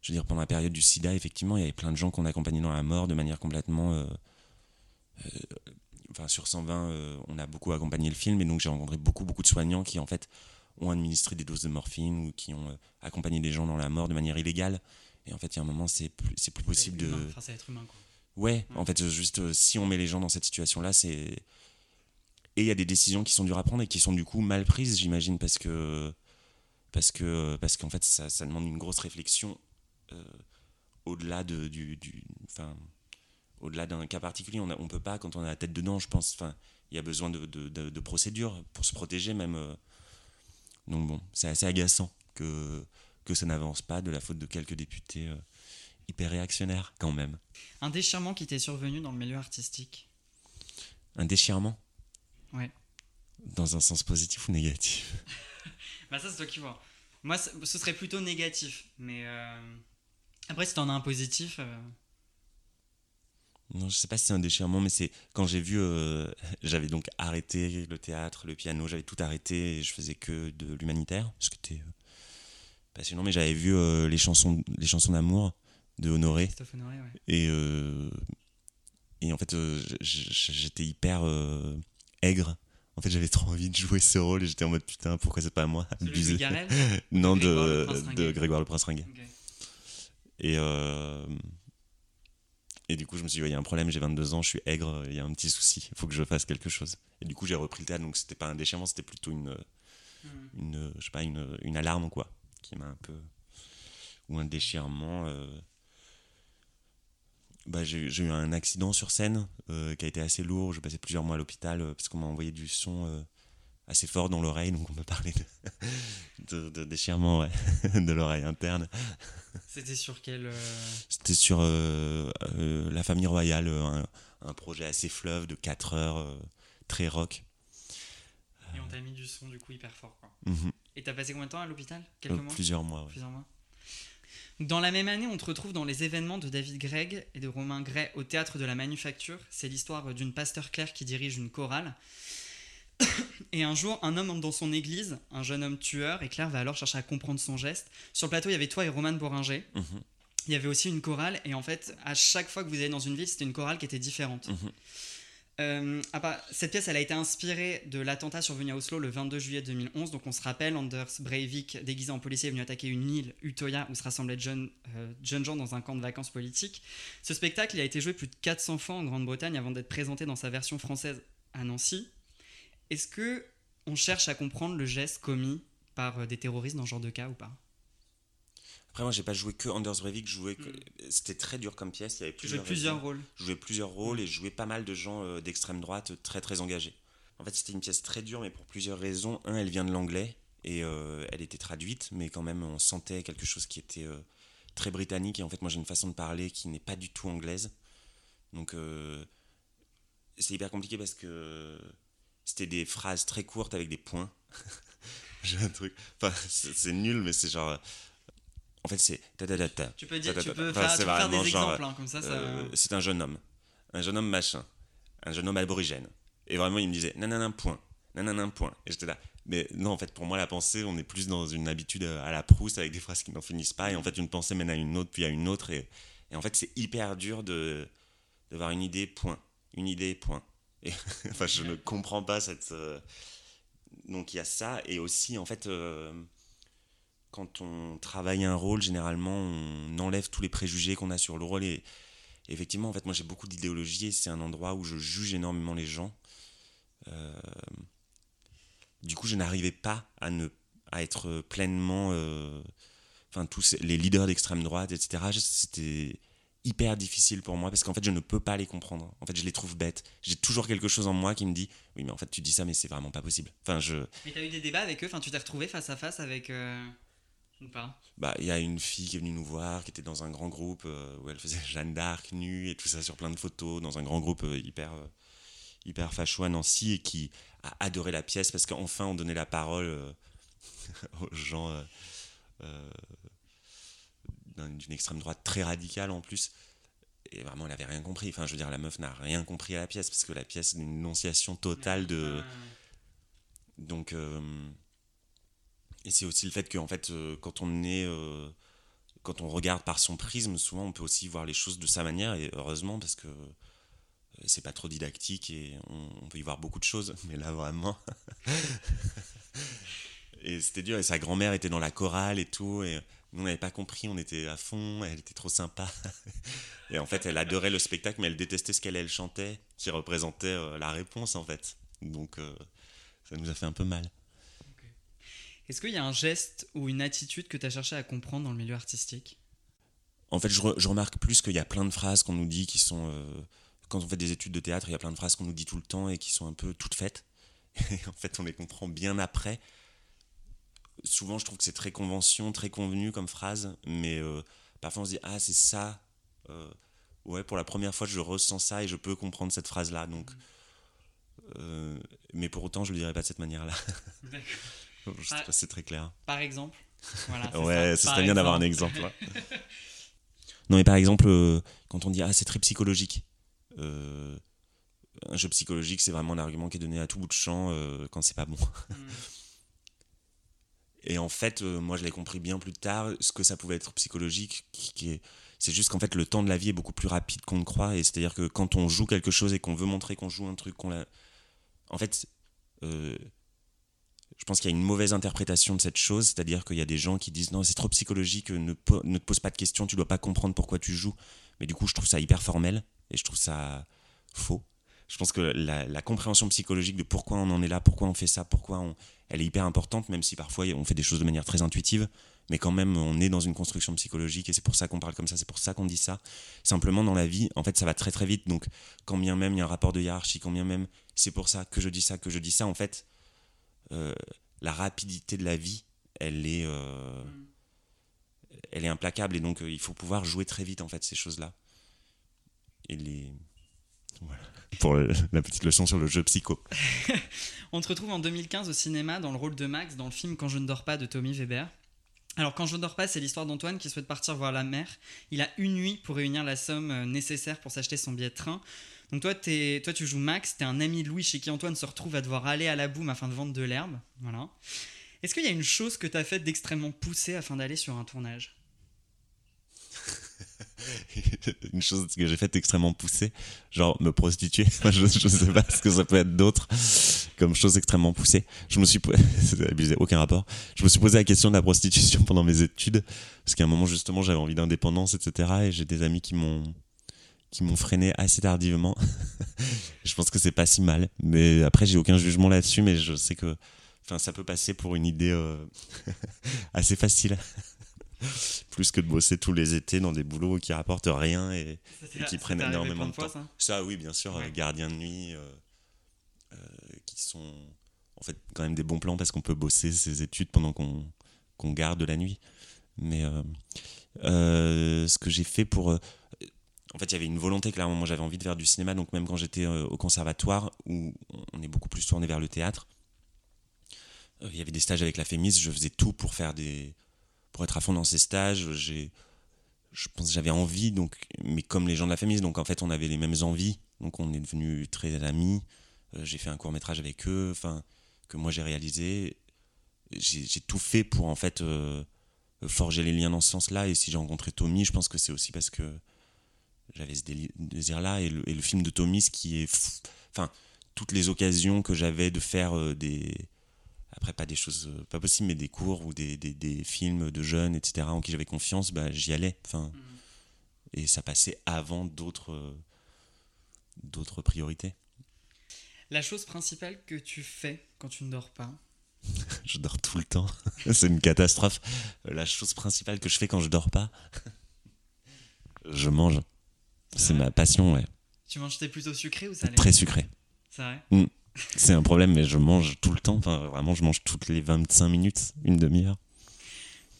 [SPEAKER 2] je veux dire, pendant la période du sida, effectivement, il y avait plein de gens qu'on accompagnait dans la mort de manière complètement euh, enfin sur 120, euh, on a beaucoup accompagné le film, et donc j'ai rencontré beaucoup, beaucoup de soignants qui en fait ont administré des doses de morphine ou qui ont accompagné des gens dans la mort de manière illégale. Et en fait, il y a un moment, c'est plus, c'est plus possible de.
[SPEAKER 1] Enfin, c'est être humain, quoi.
[SPEAKER 2] Ouais, en fait, juste si on met les gens dans cette situation-là, c'est. Et il y a des décisions qui sont dures à prendre et qui sont du coup mal prises, j'imagine, parce que. Parce que parce qu'en fait, ça, ça, demande une grosse réflexion au-delà de, du. du enfin, au-delà d'un cas particulier. On ne peut pas, quand on a la tête dedans, je pense, enfin, il y a besoin de, de, procédures pour se protéger même. Euh. Donc bon, c'est assez agaçant que, que ça n'avance pas de la faute de quelques députés euh, hyper réactionnaires quand même.
[SPEAKER 1] Un déchirement qui t'est survenu dans le milieu artistique?
[SPEAKER 2] Un déchirement?
[SPEAKER 1] Ouais.
[SPEAKER 2] Dans un sens positif ou négatif
[SPEAKER 1] Bah ça c'est toi qui vois. Moi ce serait plutôt négatif, mais euh, après si t'en as un positif...
[SPEAKER 2] Non, je sais pas si c'est un déchirement, mais c'est quand j'ai vu, euh, j'avais donc arrêté le théâtre, le piano, j'avais tout arrêté et je faisais que de l'humanitaire, ce qui était euh, passionnant. Mais j'avais vu euh, les chansons, les chansons d'amour de Honoré.
[SPEAKER 1] Honoré ouais.
[SPEAKER 2] Et et en fait, j'étais hyper aigre. En fait, j'avais trop envie de jouer ce rôle et j'étais en mode putain, pourquoi c'est pas moi
[SPEAKER 1] Celui de
[SPEAKER 2] Non, de, de, Grégoire le Prince Ringuet. Et et du coup, je me suis dit, il y a un problème, j'ai 22 ans, je suis aigre, il y a un petit souci, il faut que je fasse quelque chose. Et du coup, j'ai repris le théâtre, donc c'était pas un déchirement, c'était plutôt une, hmm. une, je sais pas, une, une alarme, quoi, qui m'a un peu. Ou un déchirement. Euh, bah, j'ai eu un accident sur scène euh, qui a été assez lourd, je passais plusieurs mois à l'hôpital euh, parce qu'on m'a envoyé du son assez fort dans l'oreille, donc on peut parler de, de, déchirement ouais, de l'oreille interne.
[SPEAKER 1] C'était sur quel euh,
[SPEAKER 2] C'était sur euh, euh, La famille royale, un, un, projet assez fleuve de 4 heures, très rock.
[SPEAKER 1] Et on t'a mis du son du coup hyper fort. Quoi.
[SPEAKER 2] Mhm.
[SPEAKER 1] Et t'as passé combien de temps à l'hôpital? Quelques mois?
[SPEAKER 2] Plusieurs mois.
[SPEAKER 1] Plusieurs mois. Dans la même année, on te retrouve dans les événements de David Gregg et de Romain Gray au théâtre de la Manufacture. C'est l'histoire d'une pasteur Claire qui dirige une chorale. Et un jour, un homme entre dans son église, un jeune homme tueur, et Claire va alors chercher à comprendre son geste. Sur le plateau, il y avait toi et Roman Boringer.
[SPEAKER 2] Mhm.
[SPEAKER 1] Il y avait aussi une chorale, et en fait, à chaque fois que vous allez dans une ville, c'était une chorale qui était différente.
[SPEAKER 2] Mhm.
[SPEAKER 1] Euh, cette pièce, elle a été inspirée de l'attentat survenu à Oslo le 22 juillet 2011. Donc, on se rappelle, Anders Breivik, déguisé en policier, est venu attaquer une île, Utoya, où se rassemblaient de jeunes, euh, jeunes gens dans un camp de vacances politiques. Ce spectacle, a été joué plus de 400 fois en Grande-Bretagne avant d'être présenté dans sa version française à Nancy. Est-ce que on cherche à comprendre le geste commis par euh, des terroristes dans ce genre de cas ou pas?
[SPEAKER 2] Après, moi, j'ai pas joué que Anders Breivik, jouais hmm. c'était très dur comme pièce. Il y avait
[SPEAKER 1] plusieurs, plusieurs rôles.
[SPEAKER 2] Je jouais plusieurs rôles et je jouais pas mal de gens euh, d'extrême droite très très engagés. En fait, c'était une pièce très dure, mais pour plusieurs raisons. Un, elle vient de l'anglais et euh, elle était traduite, mais quand même, on sentait quelque chose qui était très britannique. Et en fait, moi, j'ai une façon de parler qui n'est pas du tout anglaise. Donc, c'est hyper compliqué parce que c'était des phrases très courtes avec des points. J'ai un truc. Enfin, c'est nul, mais c'est genre. En fait, c'est.
[SPEAKER 1] Tu peux, dire, tu peux faire, des exemples, hein, comme ça.
[SPEAKER 2] Euh, c'est un jeune homme. Un jeune homme machin. Un jeune homme aborigène. Et vraiment, il me disait nanana, point. Nanana, point. Et j'étais là. Mais non, en fait, pour moi, la pensée, on est plus dans une habitude à la Proust avec des phrases qui n'en finissent pas. Et en fait, une pensée mène à une autre, puis à une autre. Et, Et en fait, c'est hyper dur de d'avoir une idée, point. Une idée, point. Et, enfin, je ne comprends pas cette. Euh, donc, il y a ça. Et aussi, en fait, euh, quand on travaille un rôle, généralement, on enlève tous les préjugés qu'on a sur le rôle. Et, effectivement, en fait, moi, j'ai beaucoup d'idéologie et c'est un endroit où je juge énormément les gens. Euh, du coup, je n'arrivais pas à ne à être pleinement enfin tous les leaders d'extrême droite, etc. C'était hyper difficile pour moi parce qu'en fait je ne peux pas les comprendre. En fait je les trouve bêtes. J'ai toujours quelque chose en moi qui me dit oui mais en fait tu dis ça mais c'est vraiment pas possible. Enfin je.
[SPEAKER 1] Mais t'as eu des débats avec eux? Enfin tu t'es retrouvé face à face avec euh, ou pas
[SPEAKER 2] Bah il y a une fille qui est venue nous voir qui était dans un grand groupe euh, où elle faisait Jeanne d'Arc nue et tout ça sur plein de photos dans un grand groupe euh, hyper hyper facho à Nancy et qui a adoré la pièce parce qu'enfin on donnait la parole aux gens d'une extrême droite très radicale en plus. Et vraiment, elle n'avait rien compris. Enfin, je veux dire, la meuf n'a rien compris à la pièce, parce que la pièce est une énonciation totale de. Donc. Euh, et c'est aussi le fait que, en fait, euh, quand on est. Euh, quand on regarde par son prisme, souvent on peut aussi voir les choses de sa manière, et heureusement, parce que c'est pas trop didactique et on, peut y voir beaucoup de choses, mais là vraiment. et c'était dur, et sa grand-mère était dans la chorale et tout, et on n'avait pas compris, on était à fond, elle était trop sympa. et en fait, elle adorait le spectacle, mais elle détestait ce qu'elle elle chantait, qui représentait euh, la réponse en fait. Donc euh, ça nous a fait un peu mal.
[SPEAKER 1] Est-ce qu'il y a un geste ou une attitude que tu as cherché à comprendre dans le milieu artistique?
[SPEAKER 2] En fait, je, remarque plus qu'il y a plein de phrases qu'on nous dit qui sont. Euh, quand on fait des études de théâtre, il y a plein de phrases qu'on nous dit tout le temps et qui sont un peu toutes faites. Et en fait, on les comprend bien après souvent je trouve que c'est très convention, très convenu comme phrase, mais euh, parfois on se dit ah c'est ça. Euh, ouais, pour la première fois je ressens ça et je peux comprendre cette phrase là. Donc, euh, mais pour autant je le dirais pas de cette manière là. je sais pas si c'est très clair.
[SPEAKER 1] Par exemple.
[SPEAKER 2] Voilà, ouais, ce serait bien d'avoir un exemple. non mais par exemple quand on dit ah c'est très psychologique. un jeu psychologique, c'est vraiment un argument qui est donné à tout bout de champ quand c'est pas bon. Hmm. Et en fait, euh, moi, je l'ai compris bien plus tard, ce que ça pouvait être psychologique, qui, est, c'est juste qu'en fait, le temps de la vie est beaucoup plus rapide qu'on ne croit. Et c'est-à-dire que quand on joue quelque chose et qu'on veut montrer qu'on joue un truc, qu'on l'a. En fait, euh, je pense qu'il y a une mauvaise interprétation de cette chose, c'est-à-dire qu'il y a des gens qui disent non, c'est trop psychologique, ne, ne te pose pas de questions, tu dois pas comprendre pourquoi tu joues. Mais du coup, je trouve ça hyper formel et je trouve ça faux. Je pense que la, compréhension psychologique de pourquoi on en est là, pourquoi on fait ça, pourquoi on, elle est hyper importante, même si parfois on fait des choses de manière très intuitive, mais quand même on est dans une construction psychologique et c'est pour ça qu'on parle comme ça, c'est pour ça qu'on dit ça. Simplement dans la vie, en fait ça va très très vite, donc quand bien même il y a un rapport de hiérarchie, quand bien même c'est pour ça que je dis ça, que je dis ça, en fait, euh, la rapidité de la vie, elle est, euh, elle est implacable et donc euh, il faut pouvoir jouer très vite en fait ces choses-là. Et les... Voilà pour la petite leçon sur le jeu psycho.
[SPEAKER 1] On te retrouve en 2015 au cinéma dans le rôle de Max dans le film Quand je ne dors pas de Tommy Weber. Alors quand je ne dors pas, c'est l'histoire d'Antoine qui souhaite partir voir la mer. Il a une nuit pour réunir la somme euh, nécessaire pour s'acheter son billet de train. Donc toi, toi tu joues Max, t'es un ami de Louis chez qui Antoine se retrouve à devoir aller à la boum afin de vendre de l'herbe. Voilà. Est-ce qu'il y a une chose que tu as faite d'extrêmement poussée afin d'aller sur un tournage?
[SPEAKER 2] une chose que j'ai faite extrêmement poussée, genre me prostituer. je, ne sais pas ce que ça peut être d'autre comme chose extrêmement poussée. Je me suis abusé, aucun rapport. Je me suis posé la question de la prostitution pendant mes études parce qu'à un moment justement j'avais envie d'indépendance, etc. Et j'ai des amis qui m'ont qui m'ont freiné assez tardivement. je pense que c'est pas si mal, mais après j'ai aucun jugement là-dessus, mais je sais que enfin ça peut passer pour une idée euh, assez facile plus que de bosser tous les étés dans des boulots qui rapportent rien et, qui prennent énormément de, temps. ça, oui, bien sûr, euh, gardiens de nuit, euh, euh, qui sont en fait quand même des bons plans parce qu'on peut bosser ses études pendant qu'on garde la nuit. Mais ce que j'ai fait pour en fait, il y avait une volonté, clairement. Moi, j'avais envie de faire du cinéma, donc même quand j'étais au conservatoire, où on est beaucoup plus tourné vers le théâtre, il y avait des stages avec la Fémis, je faisais tout pour faire des, pour être à fond dans ces stages. J'ai, je pense j'avais envie, donc, mais comme les gens de la famille, donc en fait on avait les mêmes envies, donc on est devenus très amis. Euh, j'ai fait un court métrage avec eux, enfin que moi j'ai réalisé. J'ai tout fait pour en fait euh, forger les liens dans ce sens-là. Et si j'ai rencontré Tommy, je pense que c'est aussi parce que j'avais ce désir-là. Et et le film de Thomas qui est. Enfin, toutes les occasions que j'avais de faire euh, des. Après, pas des choses euh, pas possibles, mais des cours ou des, des, des films de jeunes, etc., en qui j'avais confiance, bah, j'y allais. Enfin,
[SPEAKER 1] Mhm.
[SPEAKER 2] Et ça passait avant d'autres euh, d'autres priorités.
[SPEAKER 1] La chose principale que tu fais quand tu ne dors pas
[SPEAKER 2] Je dors tout le temps. C'est une catastrophe. La chose principale que je fais quand je dors pas, je mange. C'est ma passion, ouais.
[SPEAKER 1] Tu manges tes plutôt sucré ou salé
[SPEAKER 2] Très sucré.
[SPEAKER 1] C'est vrai
[SPEAKER 2] C'est un problème, mais je mange tout le temps. Enfin, vraiment, je mange toutes les 25 minutes, une demi-heure.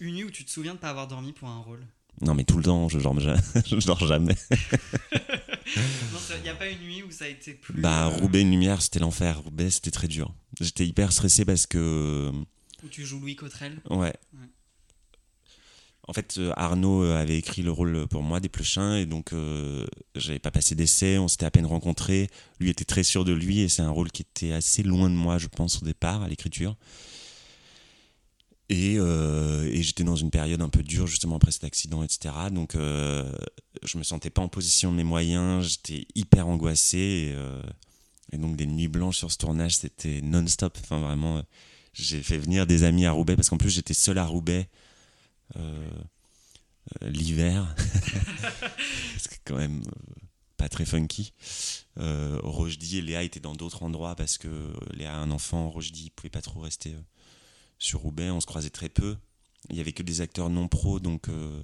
[SPEAKER 1] Une nuit où tu te souviens de pas avoir dormi pour un rôle
[SPEAKER 2] Non, mais tout le temps, je dors, je dors jamais.
[SPEAKER 1] Non, il n'y a pas une nuit où ça a été plus.
[SPEAKER 2] Bah,
[SPEAKER 1] euh,
[SPEAKER 2] Roubaix, une lumière, c'était l'enfer. Roubaix, c'était très dur. J'étais hyper stressé parce que.
[SPEAKER 1] Où tu joues Louis Cotrel
[SPEAKER 2] Ouais.
[SPEAKER 1] Ouais.
[SPEAKER 2] En fait, euh, Arnaud euh, avait écrit le rôle pour moi des Pleuchins et donc euh, j'avais pas passé d'essai, on s'était à peine rencontrés. Lui était très sûr de lui et c'est un rôle qui était assez loin de moi, je pense, au départ, à l'écriture. Et, euh, j'étais dans une période un peu dure justement après cet accident, etc. Donc euh, je me sentais pas en position de mes moyens, j'étais hyper angoissé. Et, et donc des nuits blanches sur ce tournage, c'était non-stop. Enfin vraiment, j'ai fait venir des amis à Roubaix parce qu'en plus j'étais seul à Roubaix l'hiver. c'est quand même euh, pas très funky. Euh, Rochdy et Léa étaient dans d'autres endroits parce que Léa a un enfant, Rochdy pouvait pas trop rester euh, sur Roubaix, on se croisait très peu. Il y avait que des acteurs non pros donc euh,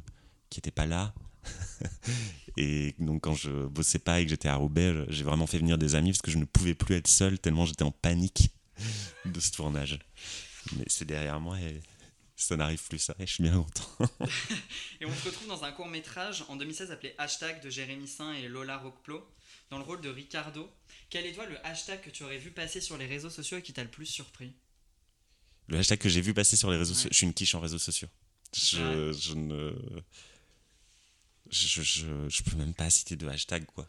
[SPEAKER 2] qui étaient pas là. et donc quand je bossais pas et que j'étais à Roubaix, j'ai vraiment fait venir des amis parce que je ne pouvais plus être seul tellement j'étais en panique de ce tournage. Mais c'est derrière moi ça n'arrive plus ça et je suis bien content.
[SPEAKER 1] Et on se retrouve dans un court métrage en 2016 appelé Hashtag de Jérémy Saint et Lola Roqueplo, dans le rôle de Ricardo. Quel est toi le hashtag que tu aurais vu passer sur les réseaux sociaux et qui t'a le plus surpris?
[SPEAKER 2] Le hashtag que j'ai vu passer sur les réseaux
[SPEAKER 1] Ouais.
[SPEAKER 2] sociaux, je suis une quiche en réseaux sociaux. Je, je ne. Je, je, je peux même pas citer de hashtag quoi.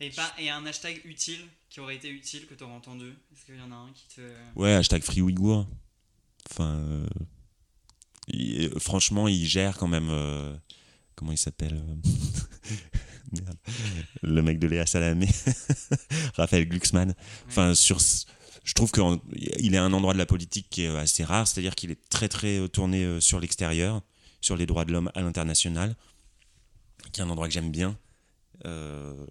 [SPEAKER 1] et, pas, et un hashtag utile qui aurait été utile que tu aurais entendu? Est-ce qu'il y en a un qui te.
[SPEAKER 2] Ouais, hashtag Free Ouïghour. Enfin. euh, il- euh, franchement, il gère quand même. euh, comment il s'appelle euh. Le mec de Léa Salamé. Raphaël Glucksmann. Enfin, sur. Je trouve qu'il est à un endroit de la politique qui est assez rare, c'est-à-dire qu'il est très très tourné sur l'extérieur, sur les droits de l'homme à l'international, qui est un endroit que j'aime bien. Euh,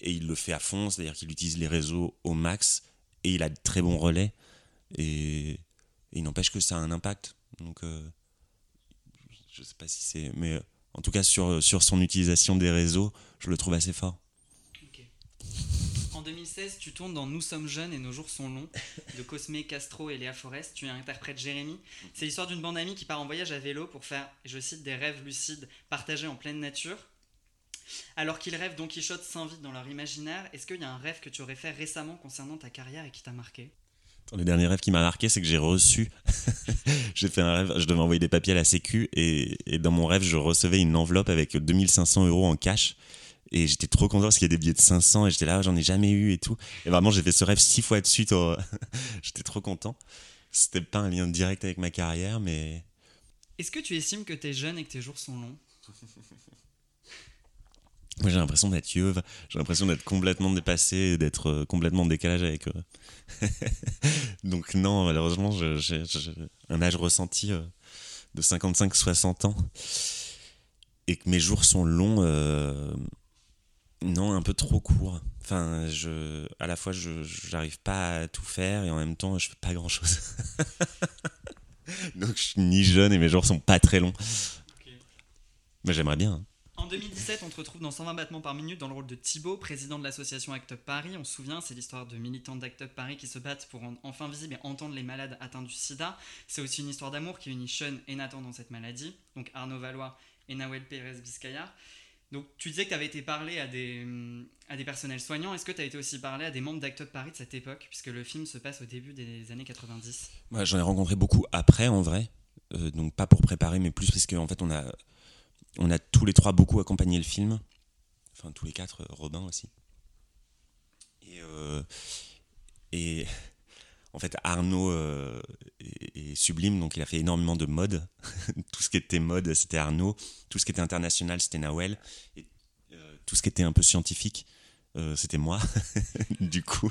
[SPEAKER 2] et il le fait à fond, c'est-à-dire qu'il utilise les réseaux au max et il a de très bons relais et, et il n'empêche que ça a un impact. Donc, euh, je sais pas si c'est, mais euh, en tout cas sur sur son utilisation des réseaux, je le trouve assez fort.
[SPEAKER 1] Ok. En 2016, tu tournes dans Nous sommes jeunes et nos jours sont longs de Cosme Castro et Léa Forest. Tu interprètes Jérémy. C'est l'histoire d'une bande d'amis qui part en voyage à vélo pour faire, je cite, des rêves lucides partagés en pleine nature. Alors qu'ils rêvent Don Quichotte s'invite dans leur imaginaire, est-ce qu'il y a un rêve que tu aurais fait récemment concernant ta carrière et qui t'a marqué?
[SPEAKER 2] Le dernier rêve qui m'a marqué, c'est que j'ai reçu. j'ai fait un rêve, je devais envoyer des papiers à la Sécu et, dans mon rêve, je recevais une enveloppe avec 2500 euros en cash. Et j'étais trop content parce qu'il y a des billets de 500 et j'étais là, j'en ai jamais eu et tout. Et vraiment, j'ai fait ce rêve six fois de suite. au- j'étais trop content. C'était pas un lien direct avec ma carrière, mais
[SPEAKER 1] Est-ce que tu estimes que tu es jeune et que tes jours sont longs?
[SPEAKER 2] Moi j'ai l'impression d'être yeuve. J'ai l'impression d'être complètement dépassé d'être euh, complètement en décalage avec eux. Donc non, malheureusement, j'ai un âge ressenti euh, de 55-60 ans. Et que mes jours sont longs, euh, non, un peu trop courts. Enfin, je, à la fois, je j'arrive pas à tout faire et en même temps, je fais pas grand chose. Donc je suis ni jeune et mes jours sont pas très longs. Mais j'aimerais bien. hein.
[SPEAKER 1] En 2017, on te retrouve dans 120 battements par minute dans le rôle de Thibaut, président de l'association Act Up Paris. On se souvient, c'est l'histoire de militants d'Act Up Paris qui se battent pour rendre enfin visible et entendre les malades atteints du sida. C'est aussi une histoire d'amour qui unit Sean et Nathan dans cette maladie, donc Arnaud Valois et Nawel Pérez Biscayar. Donc tu disais que tu avais été parlé à des, hum, à des personnels soignants. Est-ce que tu as été aussi parlé à des membres d'Act Up Paris de cette époque, puisque le film se passe au début des années 90
[SPEAKER 2] Ouais, J'en ai rencontré beaucoup après, en vrai. Euh, donc pas pour préparer, mais plus parce qu'en fait, on a, on a tous les trois beaucoup accompagné le film. Enfin, tous les quatre, Robin aussi. Et, euh, en fait, Arnaud euh, est, est sublime, donc il a fait énormément de mode. Tout ce qui était mode, c'était Arnaud. Tout ce qui était international, c'était Nawel. Et euh, tout ce qui était un peu scientifique, euh, c'était moi. du coup,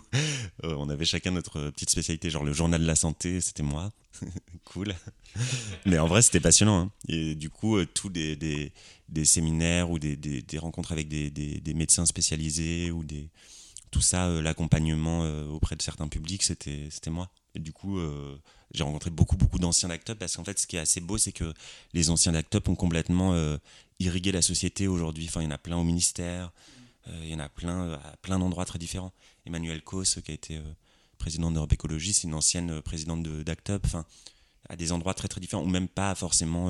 [SPEAKER 2] euh, on avait chacun notre petite spécialité, genre le journal de la santé, c'était moi. cool. Mais en vrai, c'était passionnant. Hein. Et du coup, tous des, des, séminaires ou des, des rencontres avec des, médecins spécialisés ou des tout ça, l'accompagnement auprès de certains publics, c'était moi. Et du coup, j'ai rencontré beaucoup, beaucoup d'anciens d'Actop parce qu'en fait, ce qui est assez beau, c'est que les anciens d'Actop ont complètement euh, irrigué la société aujourd'hui. Enfin, il y en a plein au ministère, euh, il y en a plein à plein d'endroits très différents. Emmanuel Kos, qui a été euh, président d'Europe Écologie, c'est une ancienne présidente d'Actop. Enfin, à des endroits très, très différents, ou même pas forcément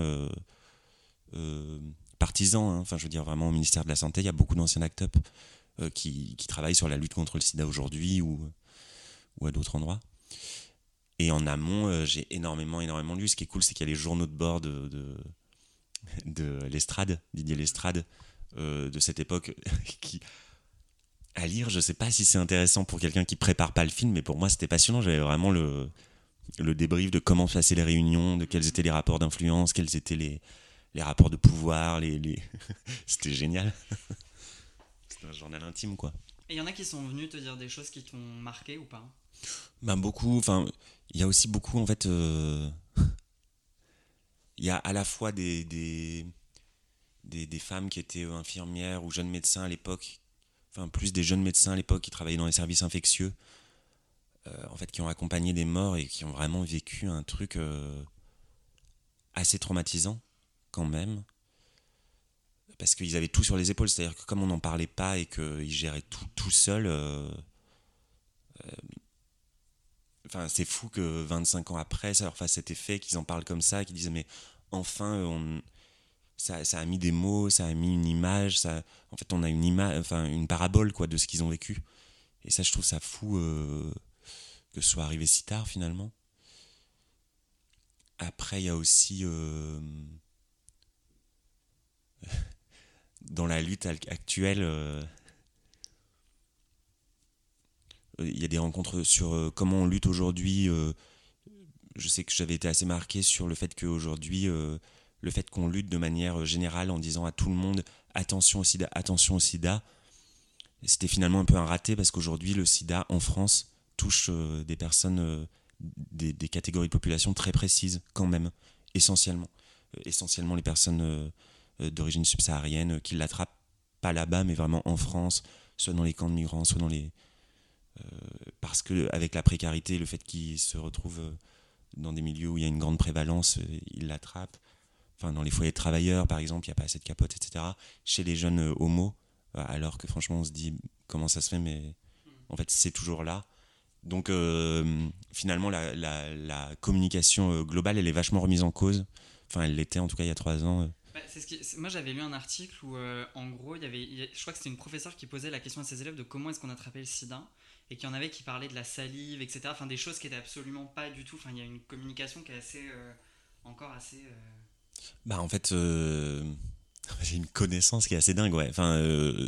[SPEAKER 2] partisans. Hein. Enfin, je veux dire, vraiment au ministère de la Santé, il y a beaucoup d'anciens d'Actop qui, qui, travaillent sur la lutte contre le sida aujourd'hui ou, ou à d'autres endroits. Et en amont, euh, j'ai énormément, énormément lu. Ce qui est cool, c'est qu'il y a les journaux de bord de, de, l'Estrade, Didier Lestrade, euh, de cette époque, qui, à lire, je sais pas si c'est intéressant pour quelqu'un qui prépare pas le film, mais pour moi, c'était passionnant. J'avais vraiment le, le débrief de comment se passaient les réunions, de quels étaient les rapports d'influence, quels étaient les, les rapports de pouvoir. Les, les... c'était génial. c'était un journal intime, quoi.
[SPEAKER 1] Et il y en a qui sont venus te dire des choses qui t'ont marqué ou pas?
[SPEAKER 2] Ben beaucoup. Enfin, il y a aussi beaucoup en fait. Euh, il y a à la fois des des, des, femmes qui étaient infirmières ou jeunes médecins à l'époque, enfin plus des jeunes médecins à l'époque qui travaillaient dans les services infectieux, euh, en fait qui ont accompagné des morts et qui ont vraiment vécu un truc euh, assez traumatisant quand même parce qu'ils avaient tout sur les épaules. C'est-à-dire que comme on n'en parlait pas et qu'ils géraient tout tout seuls, Enfin, c'est fou que 25 ans après, ça leur fasse cet effet, qu'ils en parlent comme ça, qu'ils disent mais enfin, on, ça, a mis des mots, ça a mis une image, ça, en fait, on a une image, enfin, une parabole quoi de ce qu'ils ont vécu. Et ça, je trouve ça fou euh, que ce soit arrivé si tard finalement. Après, il y a aussi euh, dans la lutte actuelle. Euh, il y a des rencontres sur comment on lutte aujourd'hui. Je sais que j'avais été assez marqué sur le fait qu'aujourd'hui, le fait qu'on lutte de manière générale en disant à tout le monde attention au sida, attention au sida, c'était finalement un peu un raté parce qu'aujourd'hui, le sida en France touche des personnes, des, catégories de population très précises quand même, essentiellement. essentiellement les personnes d'origine subsaharienne qui l'attrapent pas là-bas, mais vraiment en France, soit dans les camps de migrants, soit dans les, euh, parce que avec la précarité, le fait qu'ils se retrouvent euh, dans des milieux où il y a une grande prévalence, euh, ils l'attrapent. Enfin, dans les foyers de travailleurs, par exemple, il n'y a pas assez de capotes, etc. Chez les jeunes homos, alors que franchement, on se dit comment ça se fait, mais en fait, c'est toujours là. Donc, finalement, la, communication globale, elle est vachement remise en cause. Enfin, elle l'était en tout cas il y a trois ans.
[SPEAKER 1] Bah, moi, j'avais lu un article où, en gros, il y avait, je crois que c'était une professeure qui posait la question à ses élèves de comment est-ce qu'on attrapait le sida et qu'il y en avait qui parlaient de la salive, etc. Enfin, des choses qui étaient absolument pas du tout. Enfin, il y a une communication qui est assez. Euh, encore assez. Euh,
[SPEAKER 2] bah, en fait. Euh, j'ai une connaissance qui est assez dingue, ouais. Enfin,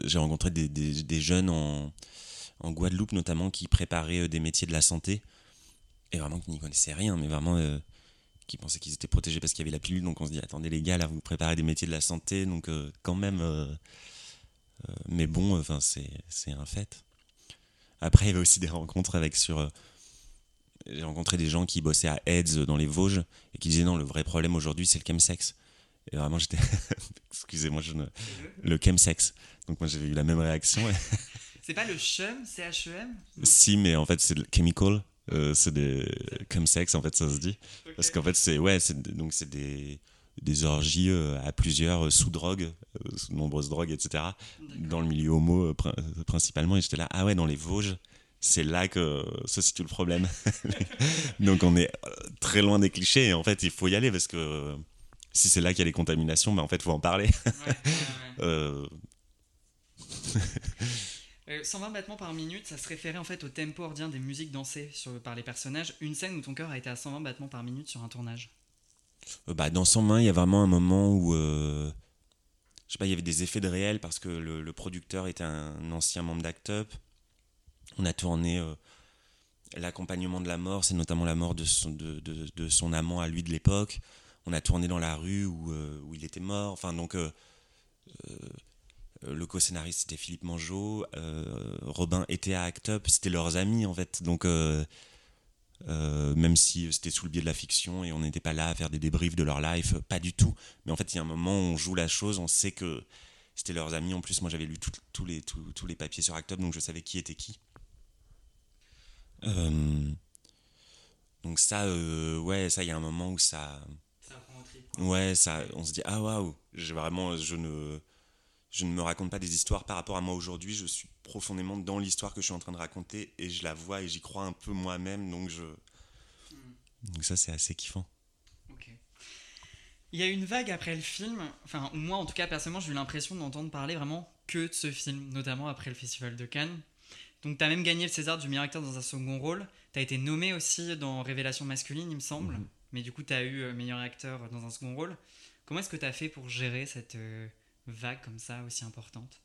[SPEAKER 2] j'ai rencontré des, des, jeunes en, en Guadeloupe, notamment, qui préparaient des métiers de la santé. Et vraiment qui n'y connaissaient rien, mais vraiment qui pensaient qu'ils étaient protégés parce qu'il y avait la pilule. Donc on se dit, attendez les gars, là vous préparez des métiers de la santé, donc quand même. mais bon, enfin c'est un fait. Après, il y avait aussi des rencontres avec sur. J'ai rencontré des gens qui bossaient à AIDS dans les Vosges et qui disaient non, le vrai problème aujourd'hui, c'est le chemsex. Et vraiment, j'étais. Excusez-moi, je ne. Le chemsex. Donc, moi, j'avais eu la même réaction.
[SPEAKER 1] c'est pas le CHUM, C-H-E-M
[SPEAKER 2] Si, mais en fait, c'est le chemical. Euh, c'est des chemsex, en fait, ça se dit. Parce qu'en fait, c'est. Ouais, donc, c'est des des orgies euh, à plusieurs sous drogue, euh, sous nombreuses drogues, etc. Dans le milieu homo principalement. Et j'étais là, ah ouais, dans les Vosges, c'est là que se situe le problème. Donc on est très loin des clichés et en fait il faut y aller parce que si c'est là qu'il y a les contaminations, ben en fait il faut en parler.
[SPEAKER 1] 120 battements par minute, ça se référait en fait au tempo ordien des musiques dansées sur, par les personnages. Une scène où ton cœur a été à 120 battements par minute sur un tournage.
[SPEAKER 2] Euh, bah, dans son main, il y a vraiment un moment où euh, je sais pas, il y avait des effets de réel parce que le, producteur était un ancien membre d'Act Up. On a tourné euh, l'accompagnement de la mort, c'est notamment la mort de son, amant à lui de l'époque. On a tourné dans la rue où, où il était mort. Enfin, donc, le co-scénariste c'était Philippe Mangeot, Robin était à Act Up, c'était leurs amis en fait. Donc même si c'était sous le biais de la fiction et on n'était pas là à faire des débriefs de leur life, pas du tout. Mais en fait, il y a un moment où on joue la chose, on sait que c'était leurs amis. En plus, moi j'avais lu tous les, tous les papiers sur Act Up, donc je savais qui était qui. Donc ça, ouais, ça, il y a un moment où ça Ouais, ça, on se dit ah waouh, vraiment, je ne, je ne me raconte pas des histoires par rapport à moi aujourd'hui. Je suis profondément dans l'histoire que je suis en train de raconter et je la vois et j'y crois un peu moi-même. Donc je, hmm. donc ça c'est assez kiffant.
[SPEAKER 1] Il y a une vague après le film, enfin moi en tout cas personnellement j'ai eu l'impression d'entendre parler vraiment que de ce film, notamment après le Festival de Cannes. Donc tu as même gagné le César du meilleur acteur dans un second rôle. Tu as été nommé aussi dans Révélation masculine, il me semble. Mhm mais du coup, tu as eu euh, meilleur acteur dans un second rôle. Comment est-ce que tu as fait pour gérer cette euh, vague comme ça, aussi importante?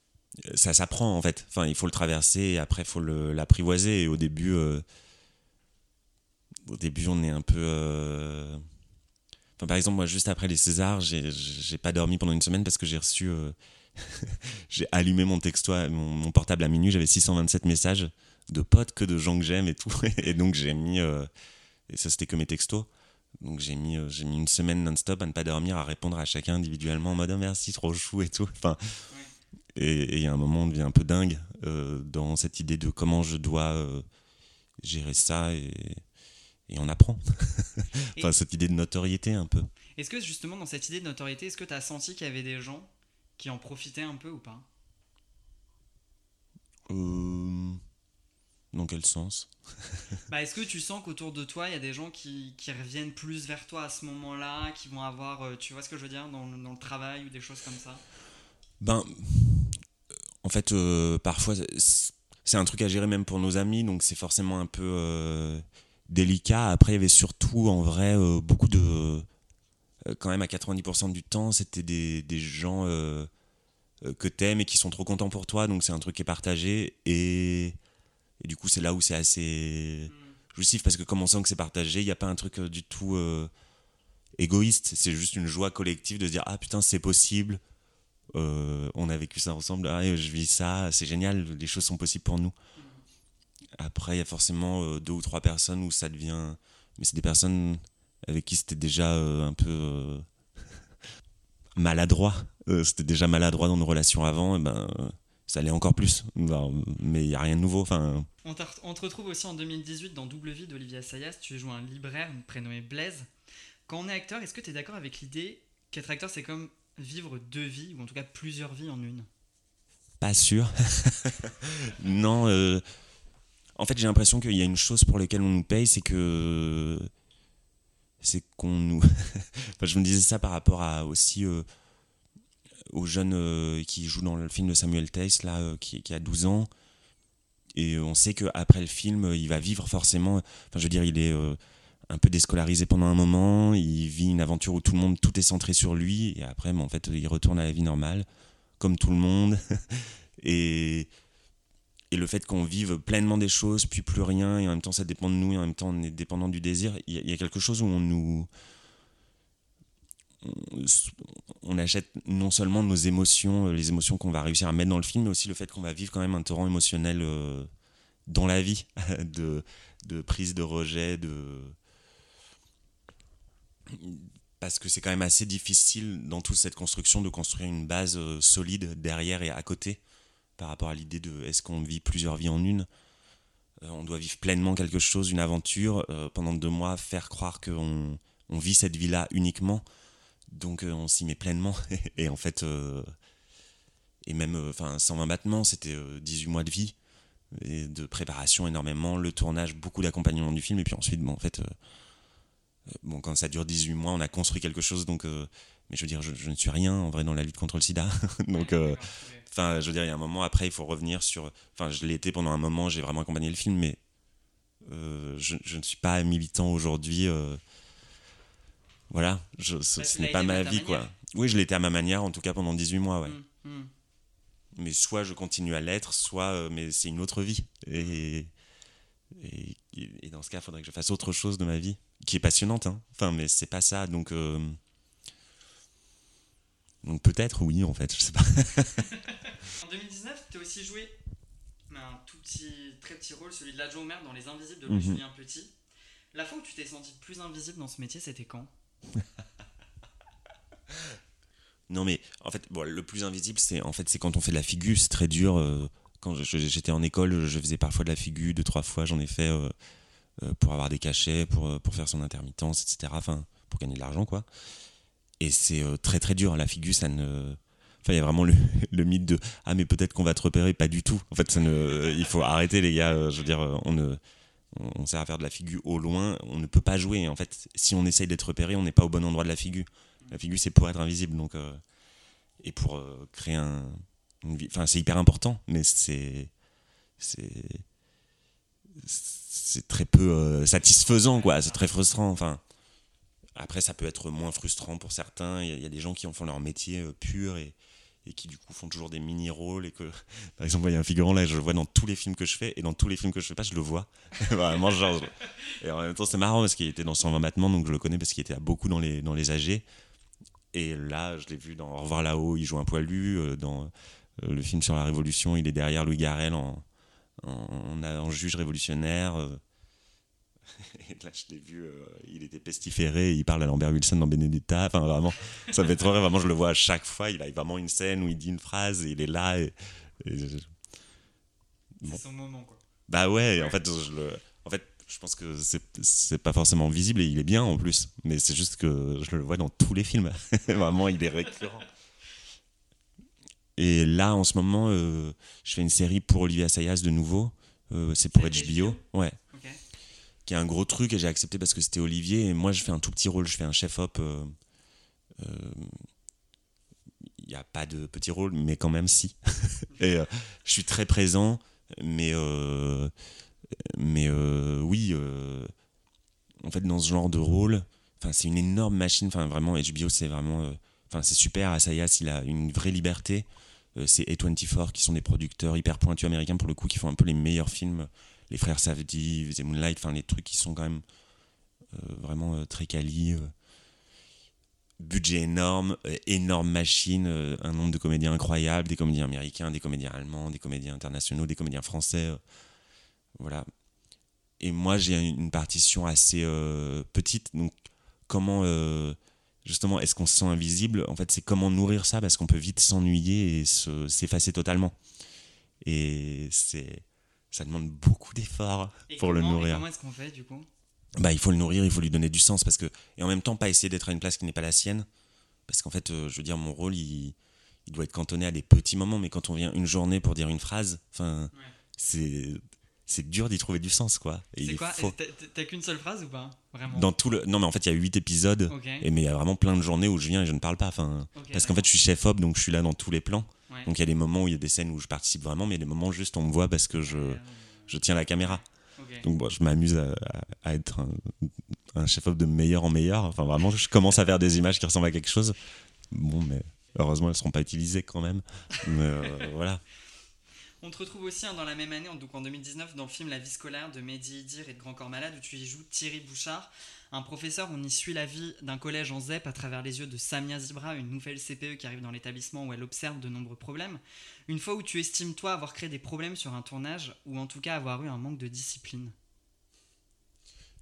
[SPEAKER 2] Euh, Ça s'apprend en fait. Enfin, il faut le traverser et après, il faut l'apprivoiser. Et au début, au début, on est un peu. Enfin, par exemple, moi, juste après les Césars, j'ai pas dormi pendant une semaine parce que j'ai reçu. j'ai allumé mon texto, mon, mon, portable à minuit, j'avais 627 messages de potes que de gens que j'aime et tout. Et donc j'ai mis. et ça, c'était que mes textos. Donc j'ai mis, euh, j'ai mis une semaine non-stop à ne pas dormir, à répondre à chacun individuellement en mode oh, merci, trop chou et tout. Enfin, et il y a un moment, on devient un peu dingue euh, dans cette idée de comment je dois euh, gérer ça et, et on apprend. enfin, cette idée de notoriété un peu.
[SPEAKER 1] Est-ce que justement dans cette idée de notoriété, est-ce que tu as senti qu'il y avait des gens qui en profitaient un peu ou pas?
[SPEAKER 2] Dans quel sens?
[SPEAKER 1] Bah, Est-ce que tu sens qu'autour de toi, il y a des gens qui, qui, reviennent plus vers toi à ce moment-là, qui vont avoir, euh, tu vois ce que je veux dire, dans, dans le travail ou des choses comme ça?
[SPEAKER 2] Ben, en fait, euh, parfois, c'est un truc à gérer même pour nos amis, donc c'est forcément un peu euh, délicat. Après, il y avait surtout, en vrai, beaucoup de... quand même, à 90% du temps, c'était des, des, gens que t'aimes et qui sont trop contents pour toi, donc c'est un truc qui est partagé. Et et du coup, c'est là où c'est assez jouissif parce que comme on sent que c'est partagé, il n'y a pas un truc euh, du tout euh, égoïste. C'est juste une joie collective de se dire Ah putain, c'est possible. Euh, on a vécu ça ensemble. Ah, je vis ça. C'est génial. Les choses sont possibles pour nous. Après, il y a forcément deux ou trois personnes où ça devient. Mais c'est des personnes avec qui c'était déjà un peu maladroit. c'était déjà maladroit dans nos relations avant. Et ben ça allait encore plus. Mais il n'y a rien de nouveau. Enfin...
[SPEAKER 1] On, te retrouve aussi en 2018 dans Double Vie d'Olivia Sayas. Tu joué un libraire prénommé Blaise. Quand on est acteur, est-ce que tu es d'accord avec l'idée qu'être acteur, c'est comme vivre deux vies, ou en tout cas plusieurs vies en une?
[SPEAKER 2] Pas sûr. non. Euh, en fait, j'ai l'impression qu'il y a une chose pour laquelle on nous paye, c'est que. C'est qu'on nous. je me disais ça par rapport à aussi. Euh, au jeune euh, qui joue dans le film de Samuel Tace, là, euh, qui, a 12 ans. Et on sait qu'après le film, il va vivre forcément. Enfin, je veux dire, il est euh, un peu déscolarisé pendant un moment. Il vit une aventure où tout le monde, tout est centré sur lui. Et après, en fait, il retourne à la vie normale, comme tout le monde. et, et le fait qu'on vive pleinement des choses, puis plus rien, et en même temps, ça dépend de nous, et en même temps, on est dépendant du désir. Il y, a quelque chose où on nous on achète non seulement nos émotions, euh, les émotions qu'on va réussir à mettre dans le film, mais aussi le fait qu'on va vivre quand même un torrent émotionnel euh, dans la vie, de, prise de rejet, de parce que c'est quand même assez difficile dans toute cette construction de construire une base euh, solide derrière et à côté par rapport à l'idée de est-ce qu'on vit plusieurs vies en une? On doit vivre pleinement quelque chose, une aventure, pendant deux mois, faire croire qu'on on vit cette vie-là uniquement. Donc euh, on s'y met pleinement. et en fait, euh, et même euh, enfin 120 battements, c'était 18 mois de vie et de préparation énormément, le tournage, beaucoup d'accompagnement du film. Et puis ensuite, bon, en fait, bon, quand ça dure 18 mois, on a construit quelque chose. Donc, mais je veux dire, je, ne suis rien en vrai dans la lutte contre le sida. donc, enfin, je veux dire, il y a un moment après, il faut revenir sur. Enfin, je l'ai été pendant un moment, j'ai vraiment accompagné le film, mais je, je, ne suis pas militant aujourd'hui voilà, je, ce, n'est pas ma vie, quoi. Oui, je l'étais à ma manière, en tout cas pendant 18 mois, ouais. Mmh, mmh. Mais soit je continue à l'être, soit euh, mais c'est une autre vie. Et, et, dans ce cas, il faudrait que je fasse autre chose de ma vie, qui est passionnante, hein. Enfin, mais c'est pas ça, donc. Donc peut-être, oui, en fait, je sais pas.
[SPEAKER 1] En 2019, tu as aussi joué un tout petit, très petit rôle, celui de l'adjoint au maire dans Les Invisibles de Louis
[SPEAKER 2] Mhm.
[SPEAKER 1] Julien Petit. La fois où tu t'es senti le plus invisible dans ce métier, c'était quand?
[SPEAKER 2] Non mais en fait, bon, le plus invisible, c'est en fait c'est quand on fait de la figure, c'est très dur. euh, quand je- j'étais en école, je faisais parfois de la figure, deux trois fois, j'en ai fait euh, euh, pour avoir des cachets, pour pour faire son intermittence, etc. Enfin, pour gagner de l'argent quoi. Et c'est euh, très très dur. La figure, ça ne Enfin, il y a vraiment le, le mythe de ah mais peut-être qu'on va te repérer, pas du tout. En fait, ça ne, il faut arrêter les gars. euh, Je veux dire, euh, on ne, on sert à faire de la figure au loin, on ne peut pas jouer. En fait, si on essaye d'être repéré, on n'est pas au bon endroit de la figure. La figure, c'est pour être invisible, donc euh, et pour euh, créer un. Enfin, c'est hyper important, mais c'est c'est c'est très peu euh, satisfaisant, quoi. C'est très frustrant. Enfin, après, ça peut être moins frustrant pour certains. Il y, a- des gens qui en font leur métier euh, pur et qui du coup font toujours des mini rôles et que par exemple il y a un figurant là je le vois dans tous les films que je fais et dans tous les films que je fais pas je le vois vraiment genre et en même temps c'est marrant parce qu'il était dans 120 battements donc je le connais parce qu'il était beaucoup dans les dans les AG et là je l'ai vu dans Au revoir là-haut il joue un poilu euh, dans euh, le film sur la révolution il est derrière Louis Garrel en en, juge révolutionnaire. et là je l'ai vu euh, il était pestiféré il parle à Lambert Wilson dans Benedetta enfin vraiment ça me fait trop rire vraiment je le vois à chaque fois il a vraiment une scène où il dit une phrase et il est là et, et je- Bon.
[SPEAKER 1] C'est son moment, quoi.
[SPEAKER 2] bah ouais, en fait, je le, en fait, je pense que c'est, pas forcément visible et il est bien en plus, mais c'est juste que je le vois dans tous les films. Vraiment, il est récurrent. Et là, en ce moment, euh, je fais une série pour Olivier Assayas de nouveau. Euh, c'est pour HBO, ouais. Qui est un gros truc et j'ai accepté parce que c'était Olivier. Et moi, je fais un tout petit rôle, je fais un chef-op. euh, euh, Il n'y a pas de petit rôle, mais quand même si. et euh, je suis très présent, mais euh, mais euh, oui, euh, en fait, dans ce genre de rôle, c'est une énorme machine. Enfin, vraiment, HBO, c'est vraiment, euh, enfin, c'est super. Asayas, il a une vraie liberté. Euh, c'est A24 qui sont des producteurs hyper pointus américains pour le coup, qui font un peu les meilleurs films. Les frères Savdi, The Moonlight, enfin, les trucs qui sont quand même euh, vraiment euh, très quali. euh. budget énorme, énorme machine, un nombre de comédiens incroyable, des comédiens américains, des comédiens allemands, des comédiens internationaux, des comédiens français. voilà. Et moi, j'ai une partition assez petite. Donc, comment, justement, est-ce qu'on se sent invisible? En fait, c'est comment nourrir ça parce qu'on peut vite s'ennuyer et se- s'effacer totalement. Et c'est, ça demande beaucoup d'efforts pour le
[SPEAKER 1] et
[SPEAKER 2] nourrir.
[SPEAKER 1] Comment est-ce qu'on fait, du coup
[SPEAKER 2] Bah, il faut le nourrir, il faut lui donner du sens parce que et en même temps pas essayer d'être à une place qui n'est pas la sienne parce qu'en fait, euh, je veux dire, mon rôle, il, il doit être cantonné à des petits moments, mais quand on vient une journée pour dire une phrase, enfin,
[SPEAKER 1] Ouais.
[SPEAKER 2] c'est c'est dur d'y trouver du sens, quoi.
[SPEAKER 1] C'est
[SPEAKER 2] est
[SPEAKER 1] quoi?
[SPEAKER 2] faux.
[SPEAKER 1] T'as- qu'une seule phrase ou pas? Vraiment?
[SPEAKER 2] Dans tout le, non mais en fait, il y a huit épisodes. Et mais il y a vraiment plein de journées où je viens et je ne parle pas. Enfin, parce qu'en fait, je suis chef op, donc je suis là dans tous les plans.
[SPEAKER 1] Ouais.
[SPEAKER 2] Donc il y a des moments où il y a des scènes où je participe vraiment, mais il y a des moments où juste on me voit parce que je,
[SPEAKER 1] Euh,
[SPEAKER 2] je tiens la caméra. Donc bon, je m'amuse à, à- à être un, un chef-op de meilleur en meilleur. Enfin, vraiment, je commence à faire des images qui ressemblent à quelque chose. Bon, mais heureusement, elles seront pas utilisées quand même. Mais euh, voilà.
[SPEAKER 1] On te retrouve aussi hein, dans la même année, donc en 2019, dans le film La vie scolaire de Mehdi Idir et de Grand Corps Malade, où tu y joues Thierry Bouchard, un professeur. On y suit la vie d'un collège en ZEP à travers les yeux de Samia Zibra, une nouvelle CPE qui arrive dans l'établissement où elle observe de nombreux problèmes. Une fois où tu estimes, toi, avoir créé des problèmes sur un tournage, ou en tout cas avoir eu un manque de discipline?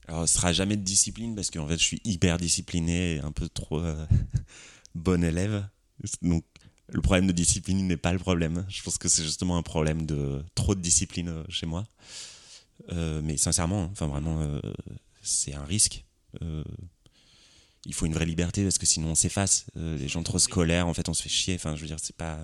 [SPEAKER 2] Alors, ce sera jamais de discipline parce qu'en fait, je suis hyper discipliné et un peu trop euh, bon élève. Donc, le problème de discipline n'est pas le problème. Je pense que c'est justement un problème de trop de discipline euh, chez moi. Euh, mais sincèrement, enfin vraiment, euh, c'est un risque. Euh, il faut une vraie liberté parce que sinon on s'efface. Les gens trop scolaires, en fait, on se fait chier. Enfin, je veux dire, c'est pas.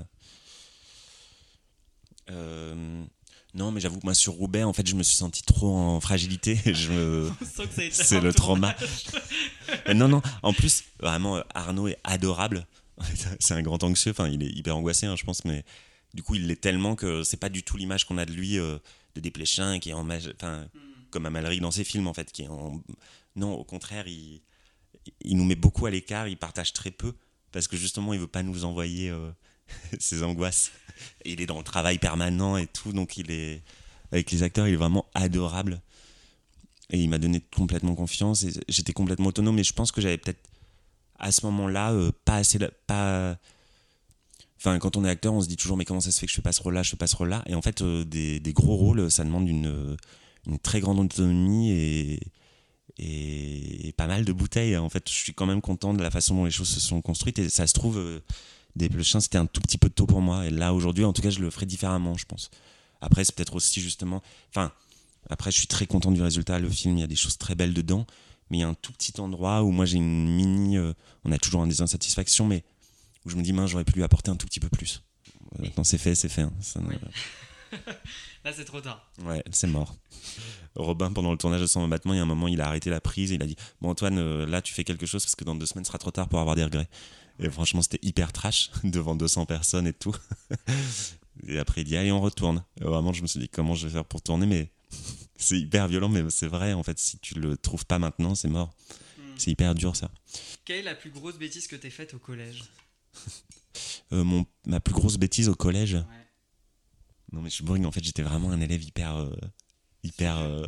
[SPEAKER 2] Non, mais j'avoue que moi sur Roubaix, en fait, je me suis senti trop en fragilité. Je me... C'est le
[SPEAKER 1] tournage.
[SPEAKER 2] trauma. Non, non, en plus, vraiment, Arnaud est adorable. C'est un grand anxieux, enfin, il est hyper angoissé, hein, je pense, mais du coup, il l'est tellement que c'est pas du tout l'image qu'on a de lui, euh, de dépléchin, qui est en. Enfin,
[SPEAKER 1] Hmm.
[SPEAKER 2] comme Amalric dans ses films, en fait, qui est en. Non, au contraire, il, il nous met beaucoup à l'écart, il partage très peu, parce que justement, il veut pas nous envoyer euh, ses angoisses. Et il est dans le travail permanent et tout, donc il est. Avec les acteurs, il est vraiment adorable. Et il m'a donné complètement confiance et j'étais complètement autonome. Mais je pense que j'avais peut-être à ce moment-là euh, pas assez, pas, Enfin, quand on est acteur, on se dit toujours, mais comment ça se fait que je fais pas ce rôle-là, je fais pas ce rôle-là? Et en fait, euh, des, gros rôles, ça demande une, très grande autonomie et, pas mal de bouteilles. En fait, je suis quand même content de la façon dont les choses se sont construites. Et ça se trouve, euh, des chiens, c'était un tout petit peu tôt pour moi. Et là, aujourd'hui, en tout cas, je le ferai différemment, je pense. Après, c'est peut-être aussi justement. Enfin, après, je suis très content du résultat. Le film, il y a des choses très belles dedans. Mais il y a un tout petit endroit où moi, j'ai une mini. euh, on a toujours des insatisfactions, mais où je me dis, mince, j'aurais pu lui apporter un tout petit peu plus. Euh,
[SPEAKER 1] Oui.
[SPEAKER 2] Quand c'est fait, c'est fait. hein. Ça ne-
[SPEAKER 1] Oui. Là, c'est trop tard.
[SPEAKER 2] Ouais, c'est mort. Robin, pendant le tournage de son abattement, il y a un moment, il a arrêté la prise et il a dit Bon, Antoine, euh, là, tu fais quelque chose parce que dans deux semaines, ce sera trop tard pour avoir des regrets. Et franchement, c'était hyper trash devant 200 personnes et tout. Et après, il dit Allez, on retourne. Et vraiment, je me suis dit Comment je vais faire pour tourner? Mais c'est hyper violent, mais c'est vrai, en fait, si tu le trouves pas maintenant, c'est mort.
[SPEAKER 1] Hmm.
[SPEAKER 2] C'est hyper dur, ça.
[SPEAKER 1] Quelle est la plus grosse bêtise que t'aies faite au collège
[SPEAKER 2] Euh, mon, ma plus grosse bêtise au collège
[SPEAKER 1] Ouais.
[SPEAKER 2] Non, mais je suis bourring. En fait, j'étais vraiment un élève hyper. euh, hyper. euh,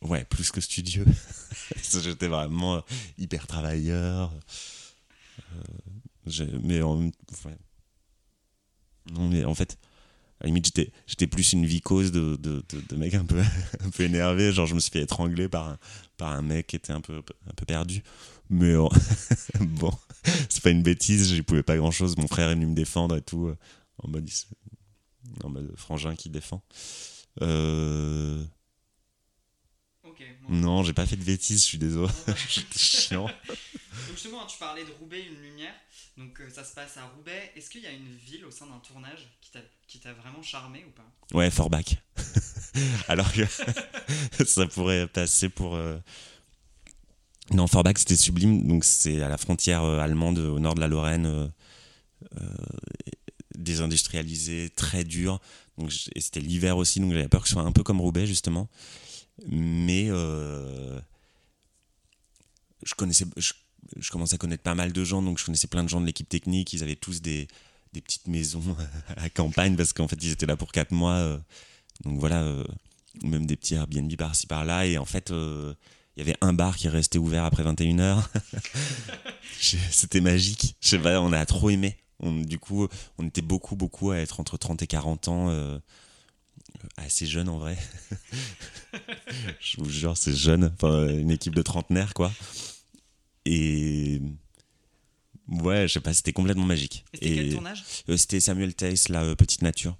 [SPEAKER 2] ouais, plus que studieux. j'étais vraiment hyper travailleur. Mais en. ouais. Non, mais en fait. À la limite, j'étais, j'étais plus une vicose de, de, de, de mec un peu, un peu énervé. Genre, je me suis fait étrangler par un, par un mec qui était un peu, un peu perdu. Mais euh, bon, c'est pas une bêtise, j'y pouvais pas grand chose. Mon frère est venu me défendre et tout. euh, En mode, en mode frangin qui défend. Euh,
[SPEAKER 1] bon.
[SPEAKER 2] non, j'ai pas fait de bêtises, je suis désolé. J'étais chiant.
[SPEAKER 1] Donc justement, tu parlais de Roubaix, une lumière. Donc euh, ça se passe à Roubaix. Est-ce qu'il y a une ville au sein d'un tournage qui t'a vraiment charmé ou pas?
[SPEAKER 2] Ouais, Forbach. Alors que ça pourrait passer pour. euh, Non, Forbach c'était sublime, donc c'est à la frontière euh, allemande au nord de la Lorraine, euh, euh, désindustrialisé, très dur. Donc, et c'était l'hiver aussi, donc j'avais peur que ce soit un peu comme Roubaix justement. Mais je connaissais. Je commençais à connaître pas mal de gens, donc je connaissais plein de gens de l'équipe technique. Ils avaient tous des, des petites maisons à la campagne parce qu'en fait ils étaient là pour 4 mois. euh, donc voilà, euh, même des petits Airbnb par-ci par-là. Et en fait, euh, il y avait un bar qui restait ouvert après 21h. C'était magique. Je sais pas, on a trop aimé. Du coup, on était beaucoup, beaucoup à être entre 30 et 40 ans. assez jeune en vrai. Je vous jure, c'est jeune. Une équipe de trentenaires, quoi. Et. Ouais, je sais pas, c'était complètement magique.
[SPEAKER 1] Et c'était quel tournage?
[SPEAKER 2] euh, c'était Samuel Tace, la euh, petite nature.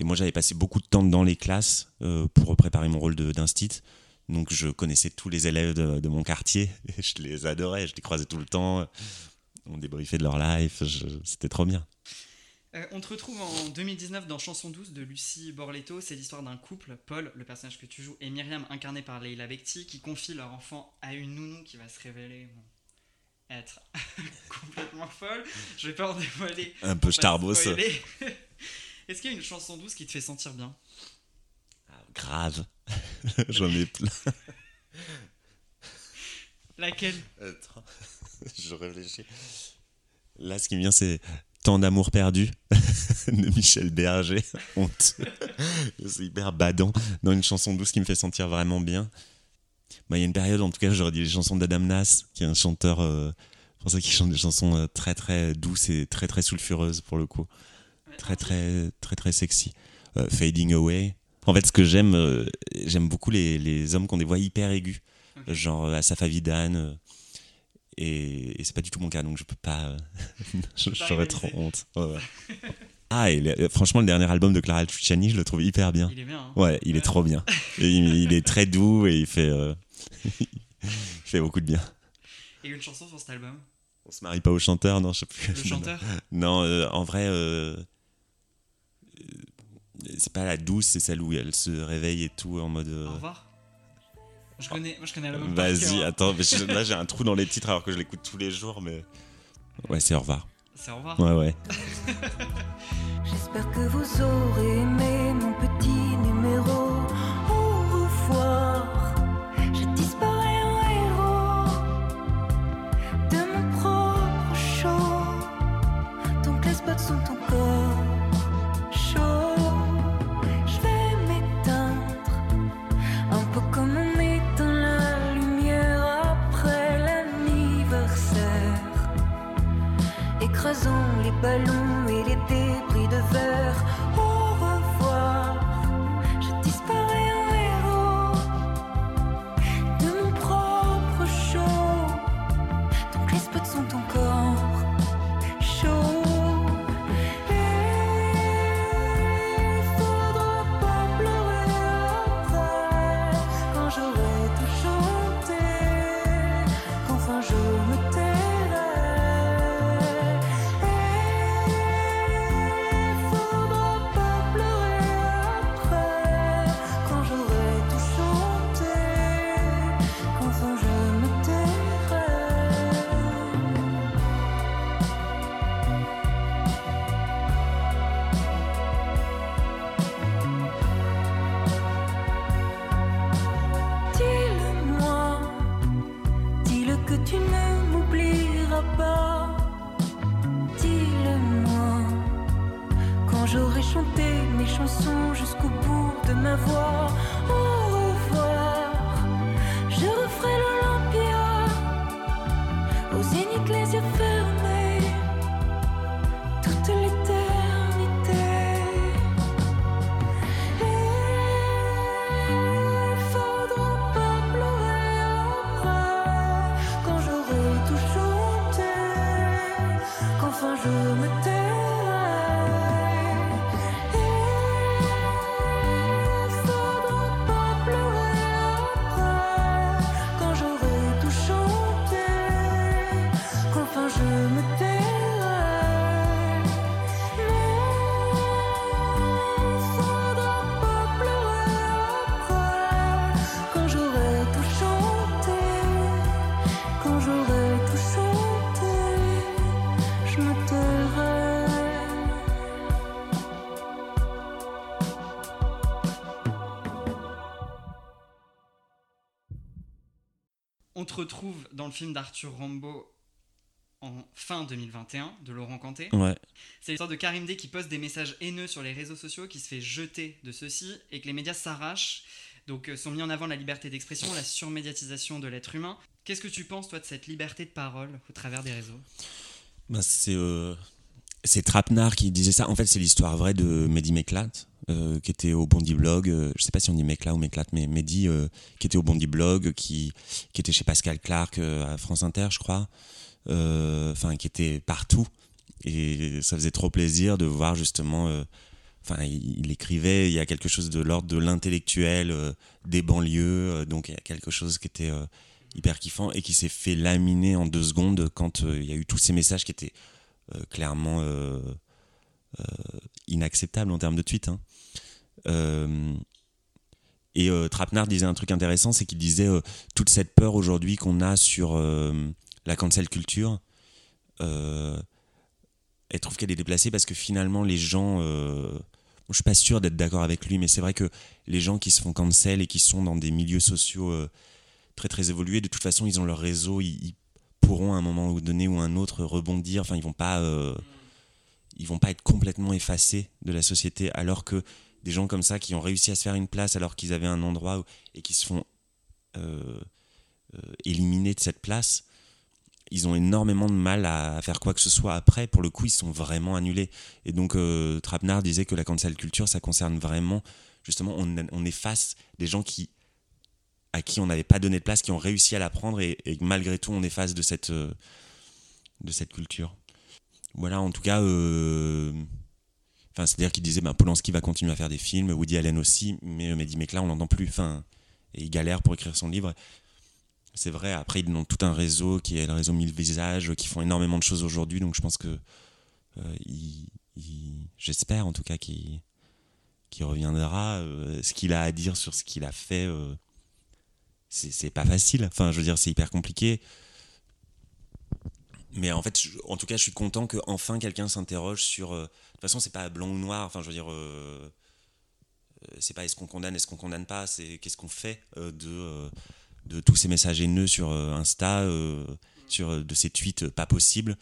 [SPEAKER 2] Et moi, j'avais passé beaucoup de temps dans les classes euh, pour préparer mon rôle de- d'instit. Donc, je connaissais tous les élèves de, de mon quartier. Et je les adorais. Je les croisais tout le temps. On débriefait de leur life. C'était trop bien.
[SPEAKER 1] On te retrouve en 2019 dans Chanson douce de Lucie Borletto. C'est l'histoire d'un couple, Paul, le personnage que tu joues, et Myriam, incarnée par Leila Bekti, qui confie leur enfant à une nounou qui va se révéler bon, être complètement folle. Je vais pas en dévoiler.
[SPEAKER 2] Un peu
[SPEAKER 1] pour pas
[SPEAKER 2] starbos.
[SPEAKER 1] spoiler. Est-ce qu'il y a une chanson douce qui te fait sentir bien?
[SPEAKER 2] Grave. J'en ai plein.
[SPEAKER 1] Laquelle?
[SPEAKER 2] Attends, je réfléchis. Là, ce qui me vient, c'est Tant d'amour perdu de Michel Berger. Honte. c'est hyper badant. Dans une chanson douce qui me fait sentir vraiment bien. Bah, Il y a une période, en tout cas, j'aurais dit les chansons d'Adam Nas, qui est un chanteur euh, français qui chante des chansons euh, très très douces et très très sulfureuses pour le coup. Très très très très sexy. Euh, Fading Away. En fait, ce que j'aime, euh, j'aime beaucoup les, les hommes qui ont des voix hyper aiguës
[SPEAKER 1] Ok.
[SPEAKER 2] genre Asaf Avidan et, et c'est pas du tout mon cas donc je peux pas j'aurais trop honte Ouais, ouais. ah et le- franchement le dernier album de Clara Luciani je le trouve hyper bien
[SPEAKER 1] Il est bien. hein.
[SPEAKER 2] ouais il est trop bien et il, il est très doux et il fait euh, il fait beaucoup de bien
[SPEAKER 1] Et une chanson sur cet album?
[SPEAKER 2] On se marie pas au chanteur non je sais plus
[SPEAKER 1] Le chanteur?
[SPEAKER 2] Non euh, en vrai euh, euh, c'est pas la douce c'est celle où elle se réveille et tout en mode euh,
[SPEAKER 1] Au revoir je connais, moi je connais l'album.
[SPEAKER 2] Vas-y,
[SPEAKER 1] cœur.
[SPEAKER 2] attends, mais je- là j'ai un trou dans les titres alors que je l'écoute tous les jours, mais. Ouais, c'est au revoir.
[SPEAKER 1] C'est au revoir.
[SPEAKER 2] Ouais, ouais.
[SPEAKER 3] J'espère que vous aurez aimé
[SPEAKER 1] te retrouve dans le film d'Arthur Rambo en fin 2021 de Laurent Canté.
[SPEAKER 2] Ouais.
[SPEAKER 1] C'est l'histoire de Karim D qui poste des messages haineux sur les réseaux sociaux, qui se fait jeter de ceux-ci et que les médias s'arrachent. Donc euh, sont mis en avant la liberté d'expression, la surmédiatisation de l'être humain. Qu'est-ce que tu penses toi de cette liberté de parole au travers des réseaux?
[SPEAKER 2] Ben, c'est euh, c'est Trapnard qui disait ça. En fait, c'est l'histoire vraie de Mehdi Meklat, euh, qui était au Bondi Blog. euh, je sais pas si on dit Meklat ou Meklat, mais Mehdi, euh, qui était au Bondi Blog, qui, était chez Pascal Clark euh, à France Inter, je crois. Enfin, qui était partout. Et ça faisait trop plaisir de voir justement. Enfin, il, écrivait, il y a quelque chose de l'ordre de l'intellectuel, des banlieues. donc, il y a quelque chose qui était hyper kiffant et qui s'est fait laminer en deux secondes quand il y a eu tous ces messages qui étaient clairement euh, inacceptables en termes de tweet. hein. Euh, et euh, Trapnard disait un truc intéressant, c'est qu'il disait euh, toute cette peur aujourd'hui qu'on a sur la cancel culture, elle trouve qu'elle est déplacée parce que finalement les gens, je suis pas sûr d'être d'accord avec lui, mais c'est vrai que les gens qui se font cancel et qui sont dans des milieux sociaux très très évolués, de toute façon ils ont leur réseau, ils, pourront à un moment donné ou un autre rebondir. Enfin, ils vont pas, ils vont pas être complètement effacés de la société, alors que des gens comme ça qui ont réussi à se faire une place alors qu'ils avaient un endroit et qui se font euh, euh, éliminer de cette place, ils ont énormément de mal à faire quoi que ce soit après. Pour le coup, ils sont vraiment annulés. Et donc, euh, Trapnard disait que la cancel culture, ça concerne vraiment, justement, on, on efface des gens qui à qui on n'avait pas donné de place, qui ont réussi à la prendre et, et malgré tout on efface de cette, euh, de cette culture. Voilà, en tout cas, enfin, c'est-à-dire qu'il disait ben, Polanski va continuer à faire des films, Woody Allen aussi, mais Mehdi Mekla on l'entend plus, enfin, et il galère pour écrire son livre. C'est vrai, après ils ont tout un réseau qui est le réseau Mille Visages, qui font énormément de choses aujourd'hui, donc je pense que euh, il- il- j'espère en tout cas qu'il reviendra. Euh, ce qu'il a à dire sur ce qu'il a fait, euh, c'est pas facile. Enfin, je veux dire, c'est hyper compliqué. Mais en fait, je- en tout cas, je suis content que enfin quelqu'un s'interroge sur. euh, de toute façon, c'est pas blanc ou noir. Enfin, je veux dire, euh, euh, c'est pas est-ce qu'on condamne, est-ce qu'on condamne pas. C'est qu'est-ce qu'on fait euh, de de tous ces messages haineux sur Insta, sur de ces tweets pas possibles,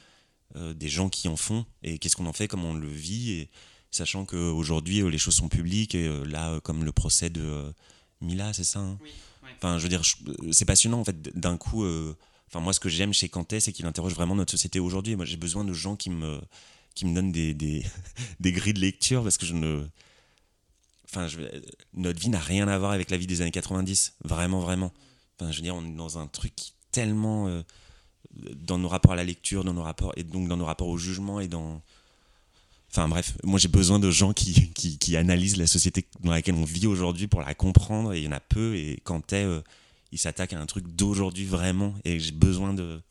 [SPEAKER 2] des gens qui en font et qu'est-ce qu'on en fait, comment on le vit et sachant qu'aujourd'hui les choses sont publiques et là, comme le procès de Mila, c'est ça. hein?
[SPEAKER 1] Oui, ouais.
[SPEAKER 2] Enfin, je veux dire, c'est passionnant en fait. D'un coup, Enfin, moi, ce que j'aime chez Kanté, c'est qu'il interroge vraiment notre société aujourd'hui. Moi, j'ai besoin de gens qui me, qui me donnent des, des, grilles de lecture parce que je ne. Enfin, notre vie n'a rien à voir avec la vie des années 90. Vraiment, vraiment. Enfin, je veux dire, on est dans un truc tellement. euh, dans nos rapports à la lecture, dans nos rapports, et donc dans nos rapports au jugement et dans. Enfin bref, moi j'ai besoin de gens qui, qui, qui analysent la société dans laquelle on vit aujourd'hui pour la comprendre, et il y en a peu, et t'es, euh, il s'attaque à un truc d'aujourd'hui vraiment, et j'ai besoin de,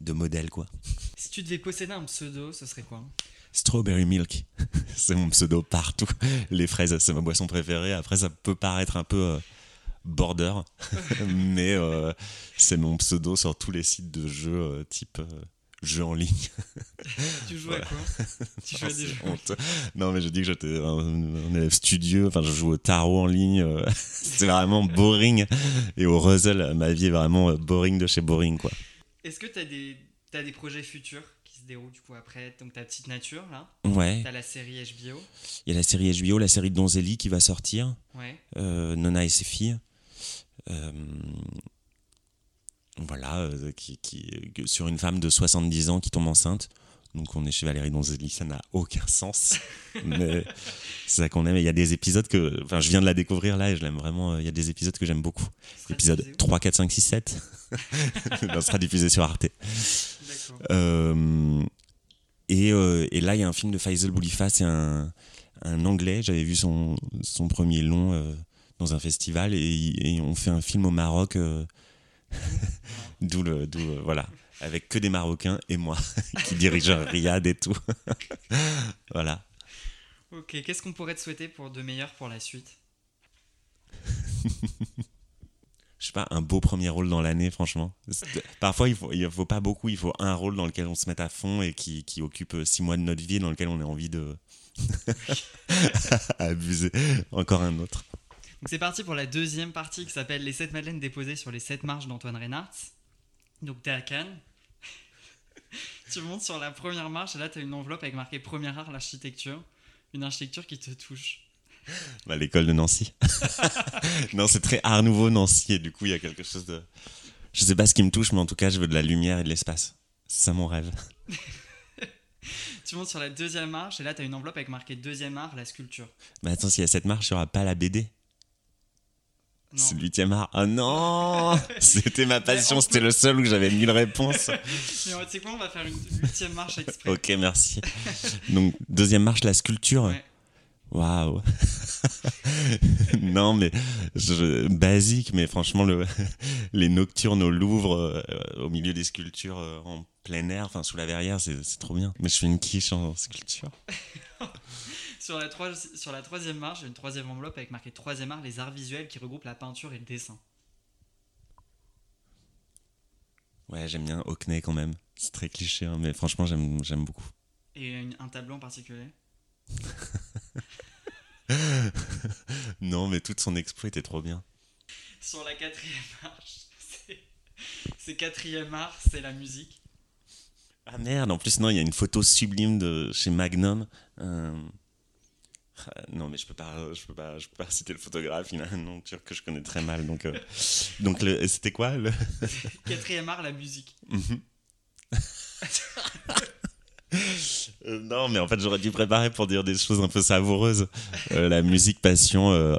[SPEAKER 2] de modèles quoi.
[SPEAKER 1] Si tu devais posséder un pseudo, ce serait quoi?
[SPEAKER 2] Strawberry Milk, c'est mon pseudo partout. Les fraises, c'est ma boisson préférée. Après, ça peut paraître un peu euh, border, mais euh, c'est mon pseudo sur tous les sites de jeux euh, type jeux en ligne.
[SPEAKER 1] Tu joues à
[SPEAKER 2] Voilà.
[SPEAKER 1] quoi Tu joues à des jeux
[SPEAKER 2] honteux. Non, mais je dis que j'étais un, un élève studieux. Enfin, je joue au tarot en ligne. euh, c'est vraiment boring. Et au Ruzzle, ma vie est vraiment euh, boring de chez boring, quoi.
[SPEAKER 1] Est-ce que tu as des, t'as des projets futurs qui se déroulent du coup après? Donc ta petite nature là,
[SPEAKER 2] Ouais.
[SPEAKER 1] t'as la série HBO.
[SPEAKER 2] Il y a la série HBO, la série de Donzelli qui va sortir.
[SPEAKER 1] Ouais.
[SPEAKER 2] euh, Nona et ses filles. Euh, voilà, euh, qui, qui- que- sur une femme de 70 ans qui tombe enceinte. Donc on est chez Valérie Donzelli, ça n'a aucun sens. Mais c'est ça qu'on aime. Et Il y a des épisodes que. Enfin, je viens de la découvrir là et je l'aime vraiment. Il y a des épisodes que j'aime beaucoup. Épisode
[SPEAKER 1] diffusé où
[SPEAKER 2] 3, 4, 5, 6, 7. Ça sera diffusé sur Arte. Euh, et, euh, et là, il y a un film de Faisal Boulifa, c'est un, un anglais. J'avais vu son, son premier long euh, dans un festival et, et on fait un film au Maroc. d'où le, d'où, euh, voilà, avec que des Marocains et moi qui dirige Riyad et tout. voilà.
[SPEAKER 1] Ok, qu'est-ce qu'on pourrait te souhaiter pour de meilleur pour la suite?
[SPEAKER 2] Je sais pas, un beau premier rôle dans l'année, franchement. Parfois, il faut, il faut pas beaucoup, il faut un rôle dans lequel on se mette à fond et qui, qui occupe six mois de notre vie, dans lequel on a envie de abuser. Encore un autre.
[SPEAKER 1] Donc c'est parti pour la deuxième partie qui s'appelle Les 7 madeleines déposées sur les 7 marches d'Antoine Reinhardt. Donc t'es à Cannes. tu montes sur la première marche et là t'as une enveloppe avec marqué Premier art, l'architecture. Une architecture qui te touche.
[SPEAKER 2] Bah, L'école de Nancy. non, c'est très art nouveau Nancy et du coup, il y a quelque chose de. Je sais pas ce qui me touche, mais en tout cas, je veux de la lumière et de l'espace. C'est ça mon rêve.
[SPEAKER 1] Tu montes sur la deuxième marche et là t'as une enveloppe avec marqué Deuxième art, la sculpture.
[SPEAKER 2] Mais attends, s'il y a cette marche, il n'y aura pas la BD. C'est le huitième art. Ah non C'était ma passion,
[SPEAKER 1] on
[SPEAKER 2] c'était le seul où j'avais mille réponses.
[SPEAKER 1] Mais tu sais quoi, on va faire une huitième marche exprès.
[SPEAKER 2] Ok, merci. Donc, deuxième marche, la sculpture. Waouh Non, mais je- basique, mais franchement, le, les nocturnes au Louvre, euh, au milieu des sculptures euh, en plein air, enfin sous la verrière, c'est c'est trop bien. Mais je fais une quiche en sculpture.
[SPEAKER 1] Sur la, sur la troisième marche, a une troisième enveloppe avec marqué Troisième art, les arts visuels qui regroupent la peinture et le dessin.
[SPEAKER 2] Ouais, j'aime bien Hockney quand même. C'est très cliché, hein, mais franchement, j'aime beaucoup.
[SPEAKER 1] Et une- un tableau en particulier?
[SPEAKER 2] Non, mais toute son expo était trop bien.
[SPEAKER 1] Sur la quatrième marche, c'est- quatrième art, c'est la musique.
[SPEAKER 2] Ah merde, en plus, non, il y a une photo sublime de chez Magnum. Euh, Non, mais je peux pas, je peux pas, je peux pas citer le photographe. Il a un nom turc que je connais très mal. Donc, euh, donc c'était quoi le...
[SPEAKER 1] Quatrième art, la musique.
[SPEAKER 2] Mhm. Euh, Non, mais en fait, j'aurais dû préparer pour dire des choses un peu savoureuses. Euh, la musique passion, euh,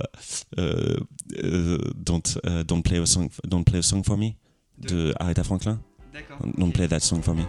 [SPEAKER 2] euh, euh, don't, euh, don't, play a song, don't play a song for me de Aretha Franklin.
[SPEAKER 1] D'accord.
[SPEAKER 2] Don't play that song for me.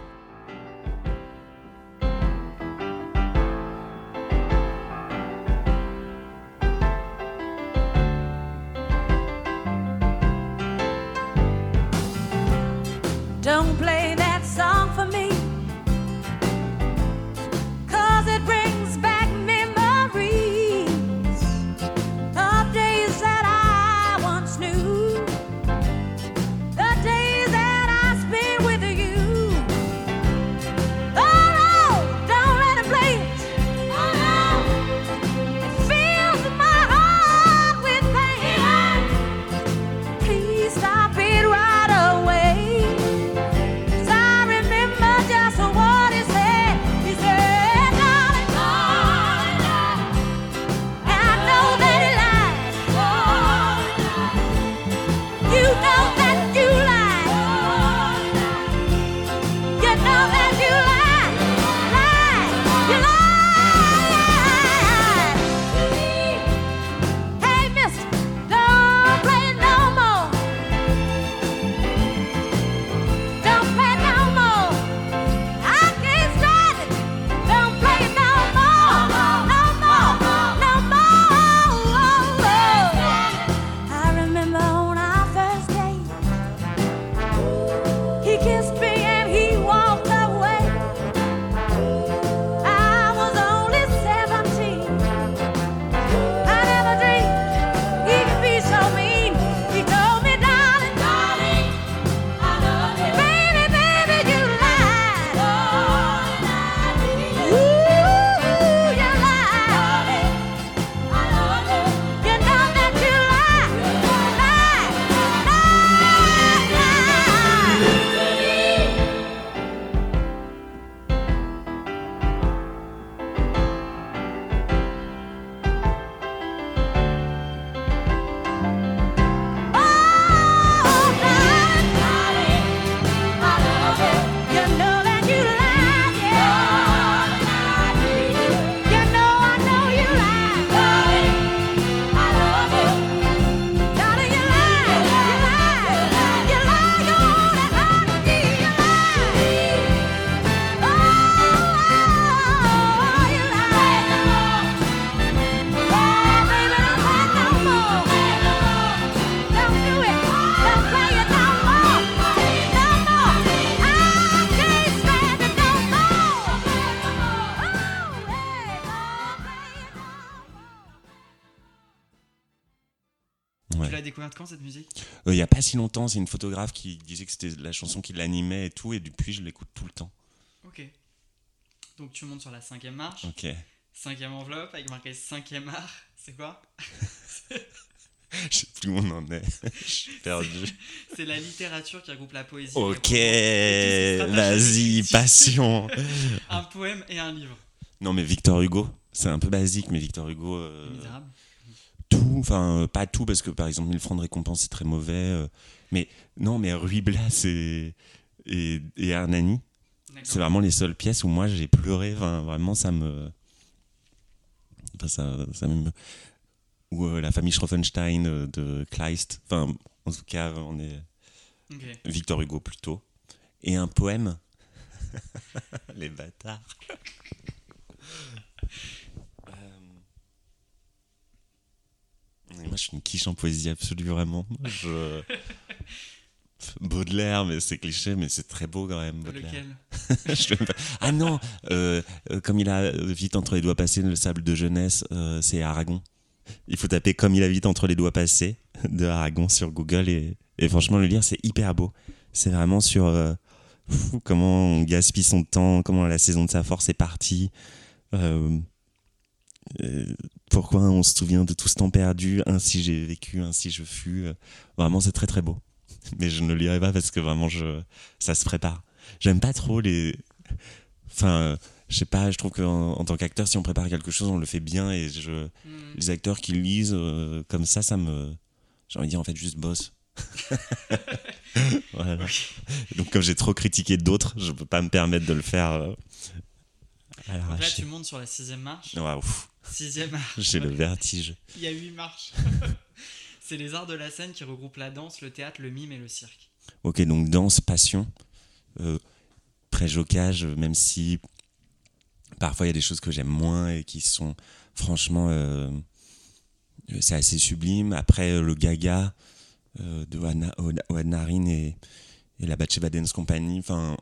[SPEAKER 2] Il y a pas si longtemps, c'est une photographe qui disait que c'était la chanson qui l'animait et tout, et depuis je l'écoute tout le temps.
[SPEAKER 1] Ok. Donc tu montes sur la cinquième marche,
[SPEAKER 2] Ok.
[SPEAKER 1] cinquième enveloppe avec marqué cinquième art. C'est quoi
[SPEAKER 2] Je sais plus où on en est. je suis perdu.
[SPEAKER 1] C'est la littérature qui regroupe la poésie.
[SPEAKER 2] Ok, vas-y, passion.
[SPEAKER 1] Un poème et un livre.
[SPEAKER 2] Non, mais Victor Hugo, c'est un peu basique, mais Victor Hugo, euh,
[SPEAKER 1] Les Misérables.
[SPEAKER 2] Tout, enfin, euh, pas tout, parce que par exemple, Mille francs de récompense, c'est très mauvais. euh, mais non, mais Ruy Blas et, et, et Hernani, c'est vraiment les seules pièces où moi j'ai pleuré. Vraiment, ça me. Enfin, ça, ça me. Ou euh, la famille Schroffenstein euh, de Kleist. Enfin, en tout cas, on est. Victor Hugo plutôt. Et un poème. Les bâtards. Et Moi, je suis une quiche en poésie absolue, vraiment. Je... Baudelaire, mais c'est cliché, mais c'est très beau quand même. Baudelaire.
[SPEAKER 1] Lequel?
[SPEAKER 2] Pas. ah non, euh, euh, comme il a vite entre les doigts passés le sable de jeunesse, euh, c'est Aragon. Il faut taper comme il a vite entre les doigts passés de Aragon sur Google et, et franchement le lire c'est hyper beau. C'est vraiment sur euh, comment on gaspille son temps, comment la saison de sa force est partie. Euh, pourquoi on se souvient de tout ce temps perdu, ainsi j'ai vécu, ainsi je fus. Vraiment c'est très très beau. Mais je ne le lirai pas parce que vraiment je, ça se prépare. J'aime pas trop les. Enfin, je sais pas, je trouve qu'en en tant qu'acteur, si on prépare quelque chose, on le fait bien. Et je,
[SPEAKER 1] Hmm.
[SPEAKER 2] les acteurs qui lisent euh, comme ça, ça me. J'ai envie de dire, en fait, juste bosse. voilà. Donc, comme j'ai trop critiqué d'autres, je peux pas me permettre de le faire euh,
[SPEAKER 1] Donc là, tu montes sur la sixième marche.
[SPEAKER 2] Ouf,
[SPEAKER 1] Sixième marche.
[SPEAKER 2] j'ai le vertige.
[SPEAKER 1] Il y a huit marches. C'est les arts de la scène qui regroupent la danse, le théâtre, le mime et le cirque.
[SPEAKER 2] Ok, donc danse, passion, euh, préjocage, même si parfois il y a des choses que j'aime moins et qui sont franchement, euh, euh, c'est assez sublime. Après, euh, le gaga euh, de Oana- et la Batsheba Dance Company, enfin,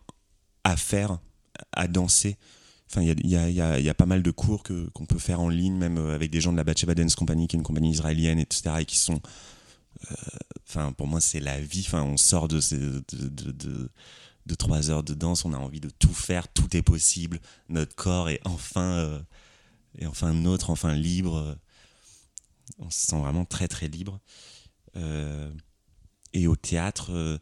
[SPEAKER 2] à faire, à danser. Enfin, il y a, pas mal de cours que, qu'on peut faire en ligne, même euh, avec des gens de la Batsheba Dance Company, qui est une compagnie israélienne, etc., et qui sont enfin pour moi c'est la vie enfin on sort de ces de, de, trois heures de danse on a envie de tout faire tout est possible notre corps est enfin euh, est enfin nôtre enfin libre on se sent vraiment très très libre Euh, et au théâtre euh,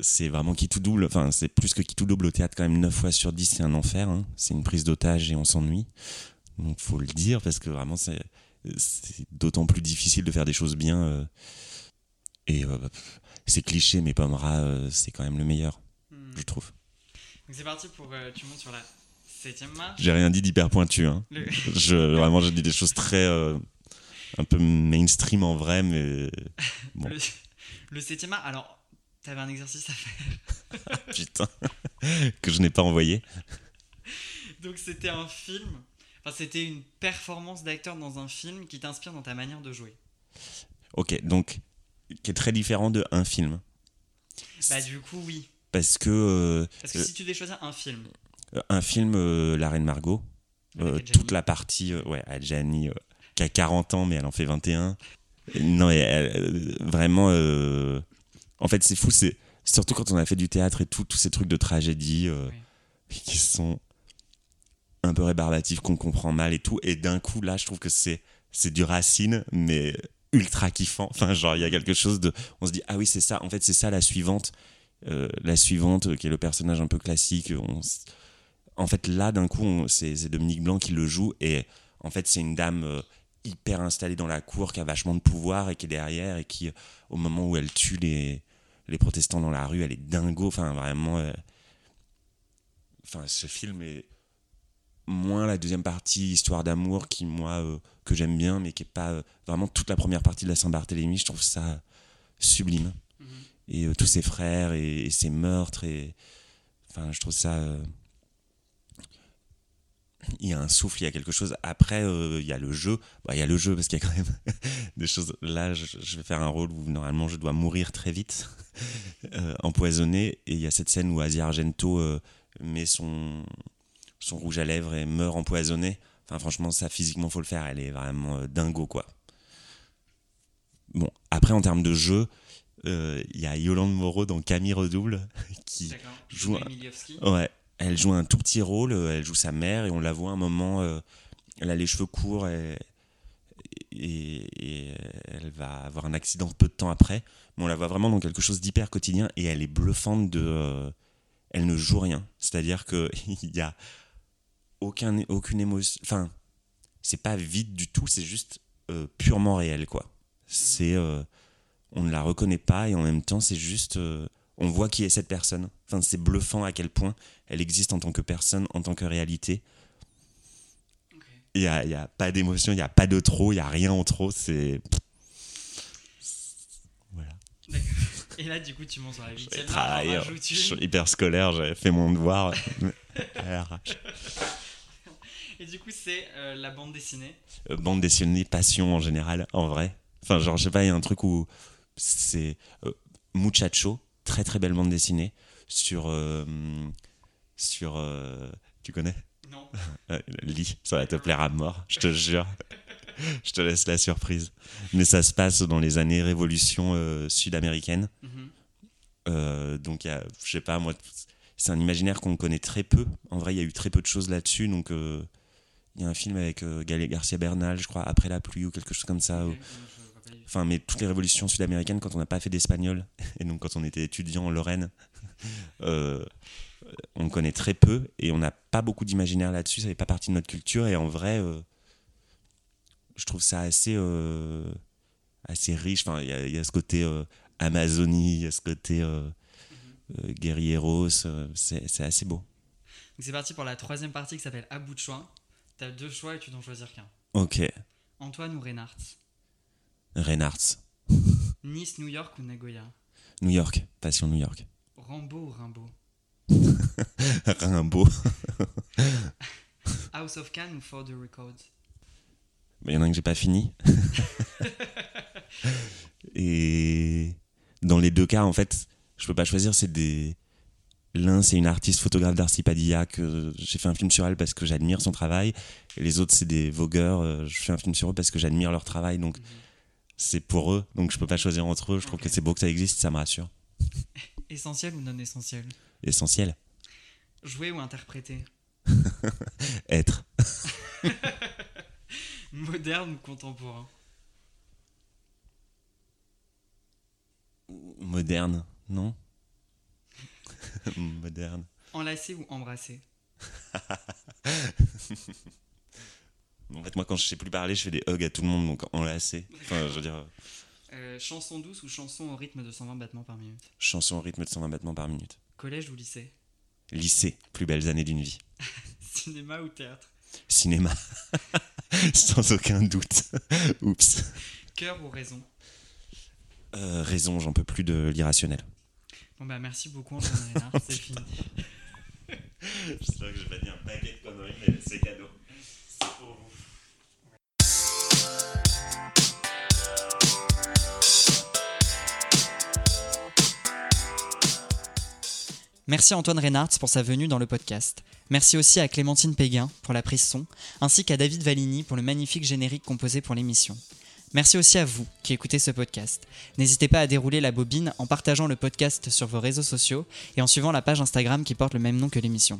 [SPEAKER 2] c'est vraiment qui tout double enfin c'est plus que qui tout double au théâtre quand même 9 fois sur 10 c'est un enfer hein. c'est une prise d'otage et on s'ennuie donc faut le dire parce que vraiment c'est d'autant plus difficile de faire des choses bien euh, et euh, c'est cliché, mais Pomera, euh, c'est quand même le meilleur,
[SPEAKER 1] Hmm.
[SPEAKER 2] je trouve.
[SPEAKER 1] Donc c'est parti pour. tu montes sur la septième marche.
[SPEAKER 2] J'ai rien dit d'hyper pointu. Hein.
[SPEAKER 1] Le-
[SPEAKER 2] Je, vraiment, j'ai dit des choses très. un peu mainstream en vrai, mais. Bon.
[SPEAKER 1] Le, le septième art. Alors, t'avais un exercice à faire.
[SPEAKER 2] Putain. que je n'ai pas envoyé.
[SPEAKER 1] Donc c'était un film. Enfin, c'était une performance d'acteur dans un film qui t'inspire dans ta manière de jouer.
[SPEAKER 2] Ok, donc. Qui est très différent de un film.
[SPEAKER 1] Bah du coup oui.
[SPEAKER 2] Parce que. euh,
[SPEAKER 1] Parce que
[SPEAKER 2] Euh,
[SPEAKER 1] si tu devais choisir un film,
[SPEAKER 2] un film, euh, La Reine Margot, euh, toute la partie. euh, ouais, Adjani, euh, qui a 40 ans, mais elle en fait 21. Non, et elle- euh, vraiment. En fait, c'est fou, c'est. Surtout quand on a fait du théâtre et tout, tous ces trucs de tragédie euh, qui sont un peu rébarbatifs, qu'on comprend mal et tout. Et d'un coup, là, je trouve que c'est c'est du racine, mais ultra kiffant. Enfin, genre, il y a quelque chose de. On se dit, ah oui, c'est ça. En fait, c'est ça la suivante. Euh, la suivante, euh, qui est le personnage un peu classique. On s- En fait, là, d'un coup, c'est Dominique Blanc qui le joue. Et en fait, c'est une dame euh, hyper installée dans la cour, qui a vachement de pouvoir et qui est derrière. Et qui, au moment où elle tue les, les protestants dans la rue, elle est dingo. Enfin, vraiment. euh, Enfin, ce film est moins la deuxième partie, histoire d'amour, qui, moi, euh, que j'aime bien, mais qui est pas euh, vraiment toute la première partie de la Saint-Barthélemy. Je trouve ça sublime.
[SPEAKER 1] Mhm.
[SPEAKER 2] Et tous ses frères et, et ses meurtres. Et, enfin, je trouve ça. Il y a un souffle, il y a quelque chose. Après, euh, il y a le jeu. Bah, il y a le jeu parce qu'il y a quand même des choses. Là, je, je vais faire un rôle où normalement je dois mourir très vite, euh, empoisonné. Et il y a cette scène où Asia Argento euh, met son, son rouge à lèvres et meurt empoisonné. Enfin, franchement, ça physiquement, faut le faire. Elle est vraiment dingo, quoi. Bon, après, en termes de jeu, il y a Yolande Moreau dans Camille Redouble qui joue un-. Ouais, elle joue un tout petit rôle, euh, elle joue sa mère et on la voit un moment, euh, elle a les cheveux courts et, et elle va avoir un accident peu de temps après, mais on la voit vraiment dans quelque chose d'hyper quotidien et elle est bluffante de... euh, elle ne joue rien, c'est-à-dire qu'il n'y a aucun, aucune émotion... Enfin, c'est pas vide du tout, c'est juste euh, purement réel, quoi. C'est... euh, on ne la reconnaît pas et en même temps c'est juste... on voit qui est cette personne. Enfin, c'est bluffant à quel point elle existe en tant que personne, en tant que réalité. Il n'y a, y a pas d'émotion, il n'y a pas de trop, il n'y a rien en trop. C'est. Voilà.
[SPEAKER 1] Et là, du coup, tu montes sur la huitième.
[SPEAKER 2] je suis hyper scolaire, j'avais fait mon devoir.
[SPEAKER 1] Et du coup, c'est euh, la bande dessinée.
[SPEAKER 2] Euh, bande dessinée, passion en général, en vrai. Enfin, genre, je sais pas, il y a un truc où c'est euh, Muchacho, très très belle bande dessinée sur euh, sur euh, tu connais?
[SPEAKER 1] Non.
[SPEAKER 2] Euh, lis, ça va te plaire à mort, je te jure. je te laisse la surprise. Mais ça se passe dans les années révolution sud-américaine.
[SPEAKER 1] Mhm.
[SPEAKER 2] Euh, donc, il y a, je sais pas, moi, c'est un imaginaire qu'on connaît très peu. En vrai, il y a eu très peu de choses là-dessus. Donc, euh, il y a un film avec euh, Garcia Bernal, je crois, Après la pluie ou quelque chose comme ça. Où- Enfin, mais toutes les révolutions sud-américaines, quand on n'a pas fait d'espagnol, et donc quand on était étudiant en Lorraine, euh, on connaît très peu et on n'a pas beaucoup d'imaginaire là-dessus, ça fait pas partie de notre culture. Et en vrai, euh, je trouve ça assez, euh, assez riche. Enfin, il y, a- il y a ce côté Amazonie, il y a ce côté guerrieros, c'est assez beau.
[SPEAKER 1] C'est parti pour la troisième partie qui s'appelle À bout de choix. T'as deux choix et tu dois en choisir qu'un.
[SPEAKER 2] Ok,
[SPEAKER 1] Antoine ou Reynard
[SPEAKER 2] Reynards,
[SPEAKER 1] Nice, New York ou Nagoya?
[SPEAKER 2] New York, passion New York.
[SPEAKER 1] Rambo ou Rimbaud?
[SPEAKER 2] Rimbaud,
[SPEAKER 1] House of Cannes ou For the Record
[SPEAKER 2] Mais il y en a un que j'ai pas fini. et dans les deux cas, en fait, je peux pas choisir. C'est des. L'un, c'est une artiste photographe d'Arcy Padilla que j'ai fait un film sur elle parce que j'admire son travail. Et les autres, c'est des vogueurs. euh, Je fais un film sur eux parce que j'admire leur travail. Donc, c'est pour eux. Donc, je peux pas choisir entre eux. Je trouve que c'est beau que ça existe. Ça me rassure.
[SPEAKER 1] Essentiel ou non essentiel?
[SPEAKER 2] Essentiel.
[SPEAKER 1] Jouer ou interpréter?
[SPEAKER 2] Être.
[SPEAKER 1] Moderne ou contemporain?
[SPEAKER 2] Moderne. Non? Moderne.
[SPEAKER 1] Enlacer ou embrasser
[SPEAKER 2] En fait, moi, quand je sais plus parler, je fais des hugs à tout le monde, donc enlacé. Enfin, je veux dire,
[SPEAKER 1] Euh, Chanson douce ou chanson au rythme de 120 battements par minute
[SPEAKER 2] chanson au rythme de 120 battements par minute.
[SPEAKER 1] Collège ou lycée
[SPEAKER 2] Lycée, plus belles années d'une vie.
[SPEAKER 1] Cinéma ou théâtre
[SPEAKER 2] Cinéma, sans aucun doute. Oups.
[SPEAKER 1] Cœur ou raison
[SPEAKER 2] Euh, raison, j'en peux plus de l'irrationnel.
[SPEAKER 1] Bon bah merci beaucoup Antoine c'est fini.
[SPEAKER 2] J'espère que je vais pas dire un paquet de conneries, mais c'est cadeau. C'est pour vous.
[SPEAKER 1] Merci à Antoine Reynard pour sa venue dans le podcast. Merci aussi à Clémentine Péguin pour la prise son, ainsi qu'à David Valigny pour le magnifique générique composé pour l'émission. Merci aussi à vous qui écoutez ce podcast. N'hésitez pas à dérouler la bobine en partageant le podcast sur vos réseaux sociaux et en suivant la page Instagram qui porte le même nom que l'émission.